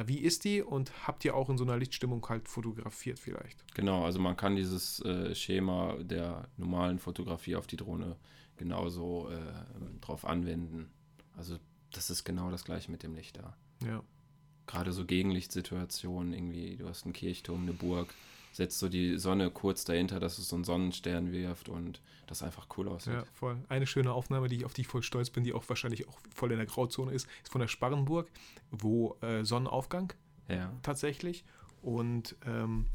Wie ist die und habt ihr auch in so einer Lichtstimmung halt fotografiert vielleicht? Genau, also man kann dieses äh, Schema der normalen Fotografie auf die Drohne genauso äh, drauf anwenden. Also das ist genau das gleiche mit dem Licht da. Ja. Gerade so Gegenlichtsituationen, irgendwie, du hast einen Kirchturm, eine Burg, setzt so die Sonne kurz dahinter, dass es so einen Sonnenstern wirft und das einfach cool aussieht. Ja, voll. Eine schöne Aufnahme, die, auf die ich voll stolz bin, die auch wahrscheinlich auch voll in der Grauzone ist, ist von der Sparrenburg, wo äh, Sonnenaufgang ja. tatsächlich und ähm,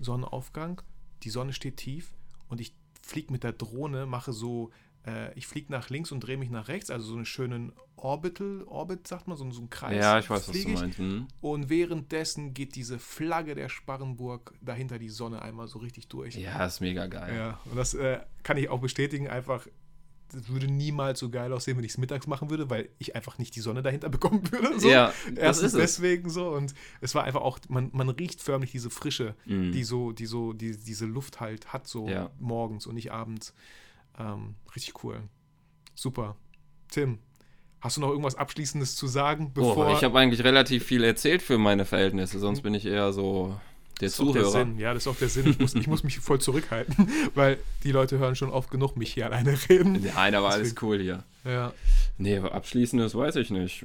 Sonnenaufgang, die Sonne steht tief und ich fliege mit der Drohne, mache so äh, ich fliege nach links und drehe mich nach rechts, also so einen schönen Orbital, Orbit, sagt man, so, so einen Kreis. Ja, ich weiß, was du meinst. Hm. Und währenddessen geht diese Flagge der Sparrenburg dahinter die Sonne einmal so richtig durch. Ja, ist mega geil. Ja, und das äh, kann ich auch bestätigen, einfach das würde niemals so geil aussehen, wenn ich es mittags machen würde, weil ich einfach nicht die Sonne dahinter bekommen würde. So. Ja, das ist deswegen es. so. Und es war einfach auch, man, man riecht förmlich diese Frische, mm. die so, die so, die, diese Luft halt hat, so ja. morgens und nicht abends. Ähm, richtig cool. Super. Tim, hast du noch irgendwas Abschließendes zu sagen? Bevor oh, ich habe eigentlich relativ viel erzählt für meine Verhältnnisse, sonst bin ich eher so der das Zuhörer. Ist der Sinn. Ja, das ist auch der Sinn. Ich muss, ich muss mich voll zurückhalten, weil die Leute hören schon oft genug mich hier alleine reden. Nein, aber alles cool hier. Ja. Nee, abschließendes weiß ich nicht.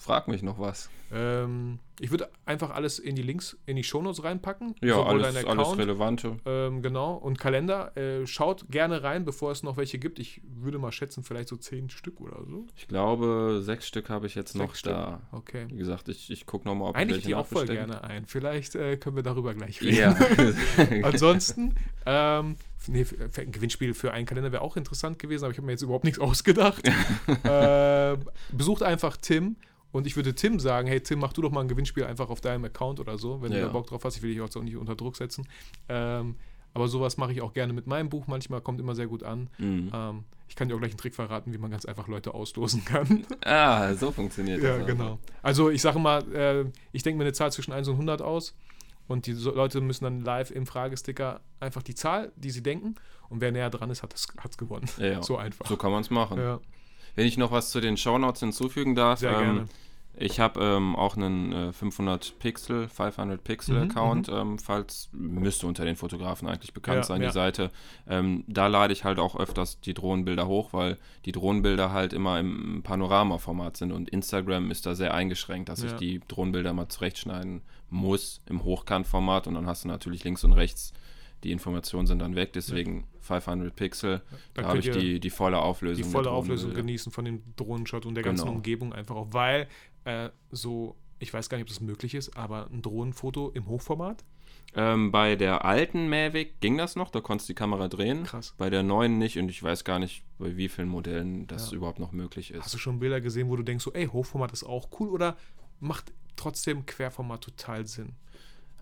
Frag mich noch was. Ähm, ich würde einfach alles in die Links, in die Shownotes reinpacken. Ja, alles, Account, alles Relevante. Ähm, genau. Und Kalender. Äh, schaut gerne rein, bevor es noch welche gibt. Ich würde mal schätzen, vielleicht so zehn Stück oder so. Ich glaube, sechs Stück habe ich jetzt sechs noch Stück. da. Okay. Wie gesagt, ich, ich gucke nochmal, ob Eigentlich ich die auch voll gerne ein. Vielleicht äh, können wir darüber gleich reden. Ja. Ansonsten, ähm, nee, ein Gewinnspiel für einen Kalender wäre auch interessant gewesen, aber ich habe mir jetzt überhaupt nichts ausgedacht. äh, besucht einfach Tim und ich würde Tim sagen, hey Tim, mach du doch mal ein Gewinnspiel einfach auf deinem Account oder so, wenn ja. du da Bock drauf hast. Ich will dich auch nicht unter Druck setzen. Ähm, aber sowas mache ich auch gerne mit meinem Buch. Manchmal kommt immer sehr gut an. Mhm. Ähm, ich kann dir auch gleich einen Trick verraten, wie man ganz einfach Leute auslosen kann. Ah, so funktioniert das. Ja, genau. Also ich sage mal, äh, ich denke mir eine Zahl zwischen 1 und 100 aus. Und die Leute müssen dann live im Fragesticker einfach die Zahl, die sie denken. Und wer näher dran ist, hat es gewonnen. Ja, so einfach. So kann man es machen. Ja. Wenn ich noch was zu den Shownotes hinzufügen darf. Sehr ähm, gerne. Ich habe ähm, auch einen äh, 500 Pixel, 500 Pixel mhm, Account, mhm. ähm, falls müsste unter den Fotografen eigentlich bekannt ja, sein, die ja. Seite. Ähm, da lade ich halt auch öfters die Drohnenbilder hoch, weil die Drohnenbilder halt immer im Panorama-Format sind und Instagram ist da sehr eingeschränkt, dass ja. ich die Drohnenbilder mal zurechtschneiden muss im Hochkantformat und dann hast du natürlich links und rechts die Informationen sind dann weg, deswegen 500 Pixel. Da, da habe ich die, die volle Auflösung. Die volle Auflösung genießen von dem Drohnenshot und der ganzen genau. Umgebung einfach auch, weil äh, so, ich weiß gar nicht, ob das möglich ist, aber ein Drohnenfoto im Hochformat ähm, bei der alten Mavic ging das noch, da konntest du die Kamera drehen. Krass. Bei der neuen nicht und ich weiß gar nicht, bei wie vielen Modellen das ja. überhaupt noch möglich ist. Hast du schon Bilder gesehen, wo du denkst, so, ey, Hochformat ist auch cool oder macht trotzdem Querformat total Sinn?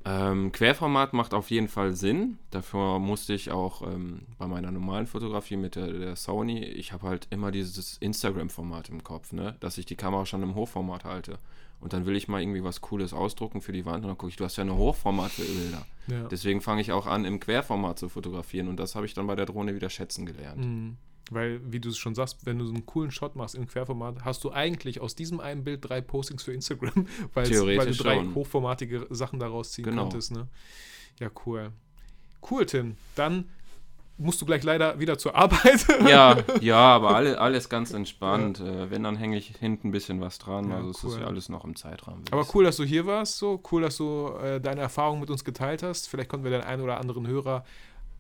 Ähm, Querformat macht auf jeden Fall Sinn. Dafür musste ich auch ähm, bei meiner normalen Fotografie mit der, der Sony, ich habe halt immer dieses Instagram-Format im Kopf, ne? dass ich die Kamera schon im Hochformat halte und dann will ich mal irgendwie was Cooles ausdrucken für die Wand und dann gucke ich, du hast ja eine Hochformat-Bilder. Ja. Deswegen fange ich auch an, im Querformat zu fotografieren und das habe ich dann bei der Drohne wieder schätzen gelernt. Mhm. Weil, wie du es schon sagst, wenn du so einen coolen Shot machst im Querformat, hast du eigentlich aus diesem einen Bild drei Postings für Instagram, weil du drei schon. hochformatige Sachen daraus ziehen genau. konntest. Ne? Ja, cool. Cool, Tim. Dann musst du gleich leider wieder zur Arbeit. ja, ja, aber alle, alles ganz entspannt. Ja. Äh, wenn, dann hänge ich hinten ein bisschen was dran. Ja, also es ist ja alles noch im Zeitrahmen. Aber cool, dass du hier warst. So cool, dass du äh, deine Erfahrungen mit uns geteilt hast. Vielleicht konnten wir den einen oder anderen Hörer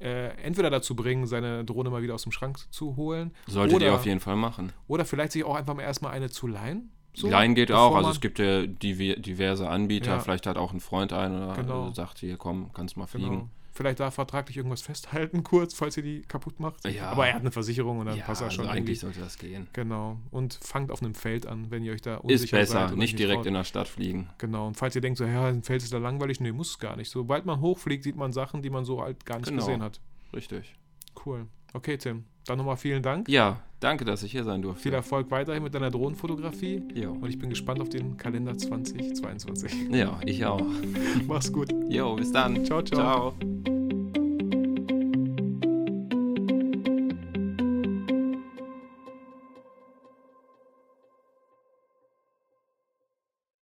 äh, entweder dazu bringen, seine Drohne mal wieder aus dem Schrank zu holen. Solltet oder, ihr auf jeden Fall machen. Oder vielleicht sich auch einfach mal erstmal eine zu leihen. So, Leihen geht auch, also es gibt ja diverse Anbieter, ja. vielleicht hat auch ein Freund einen oder genau. sagt hier, komm, kannst mal fliegen. Genau vielleicht da vertraglich irgendwas festhalten, kurz, falls ihr die kaputt macht. Ja. Aber er hat eine Versicherung und dann ja, passt er schon. Also eigentlich sollte das gehen. Genau. Und fangt auf einem Feld an, wenn ihr euch da unsicher Ist besser, seid nicht direkt traut. in der Stadt fliegen. Genau. Und falls ihr denkt, so, ja, ein Feld ist da langweilig, nee, muss es gar nicht. Sobald man hochfliegt, sieht man Sachen, die man so halt gar nicht genau. gesehen hat. Richtig. Cool. Okay, Tim. Dann nochmal vielen Dank. Ja, danke, dass ich hier sein durfte. Viel Erfolg weiterhin mit deiner Drohnenfotografie. Ja. Und ich bin gespannt auf den Kalender 2022. Ja, ich auch. Mach's gut. Jo, bis dann. Ciao, ciao. Ciao.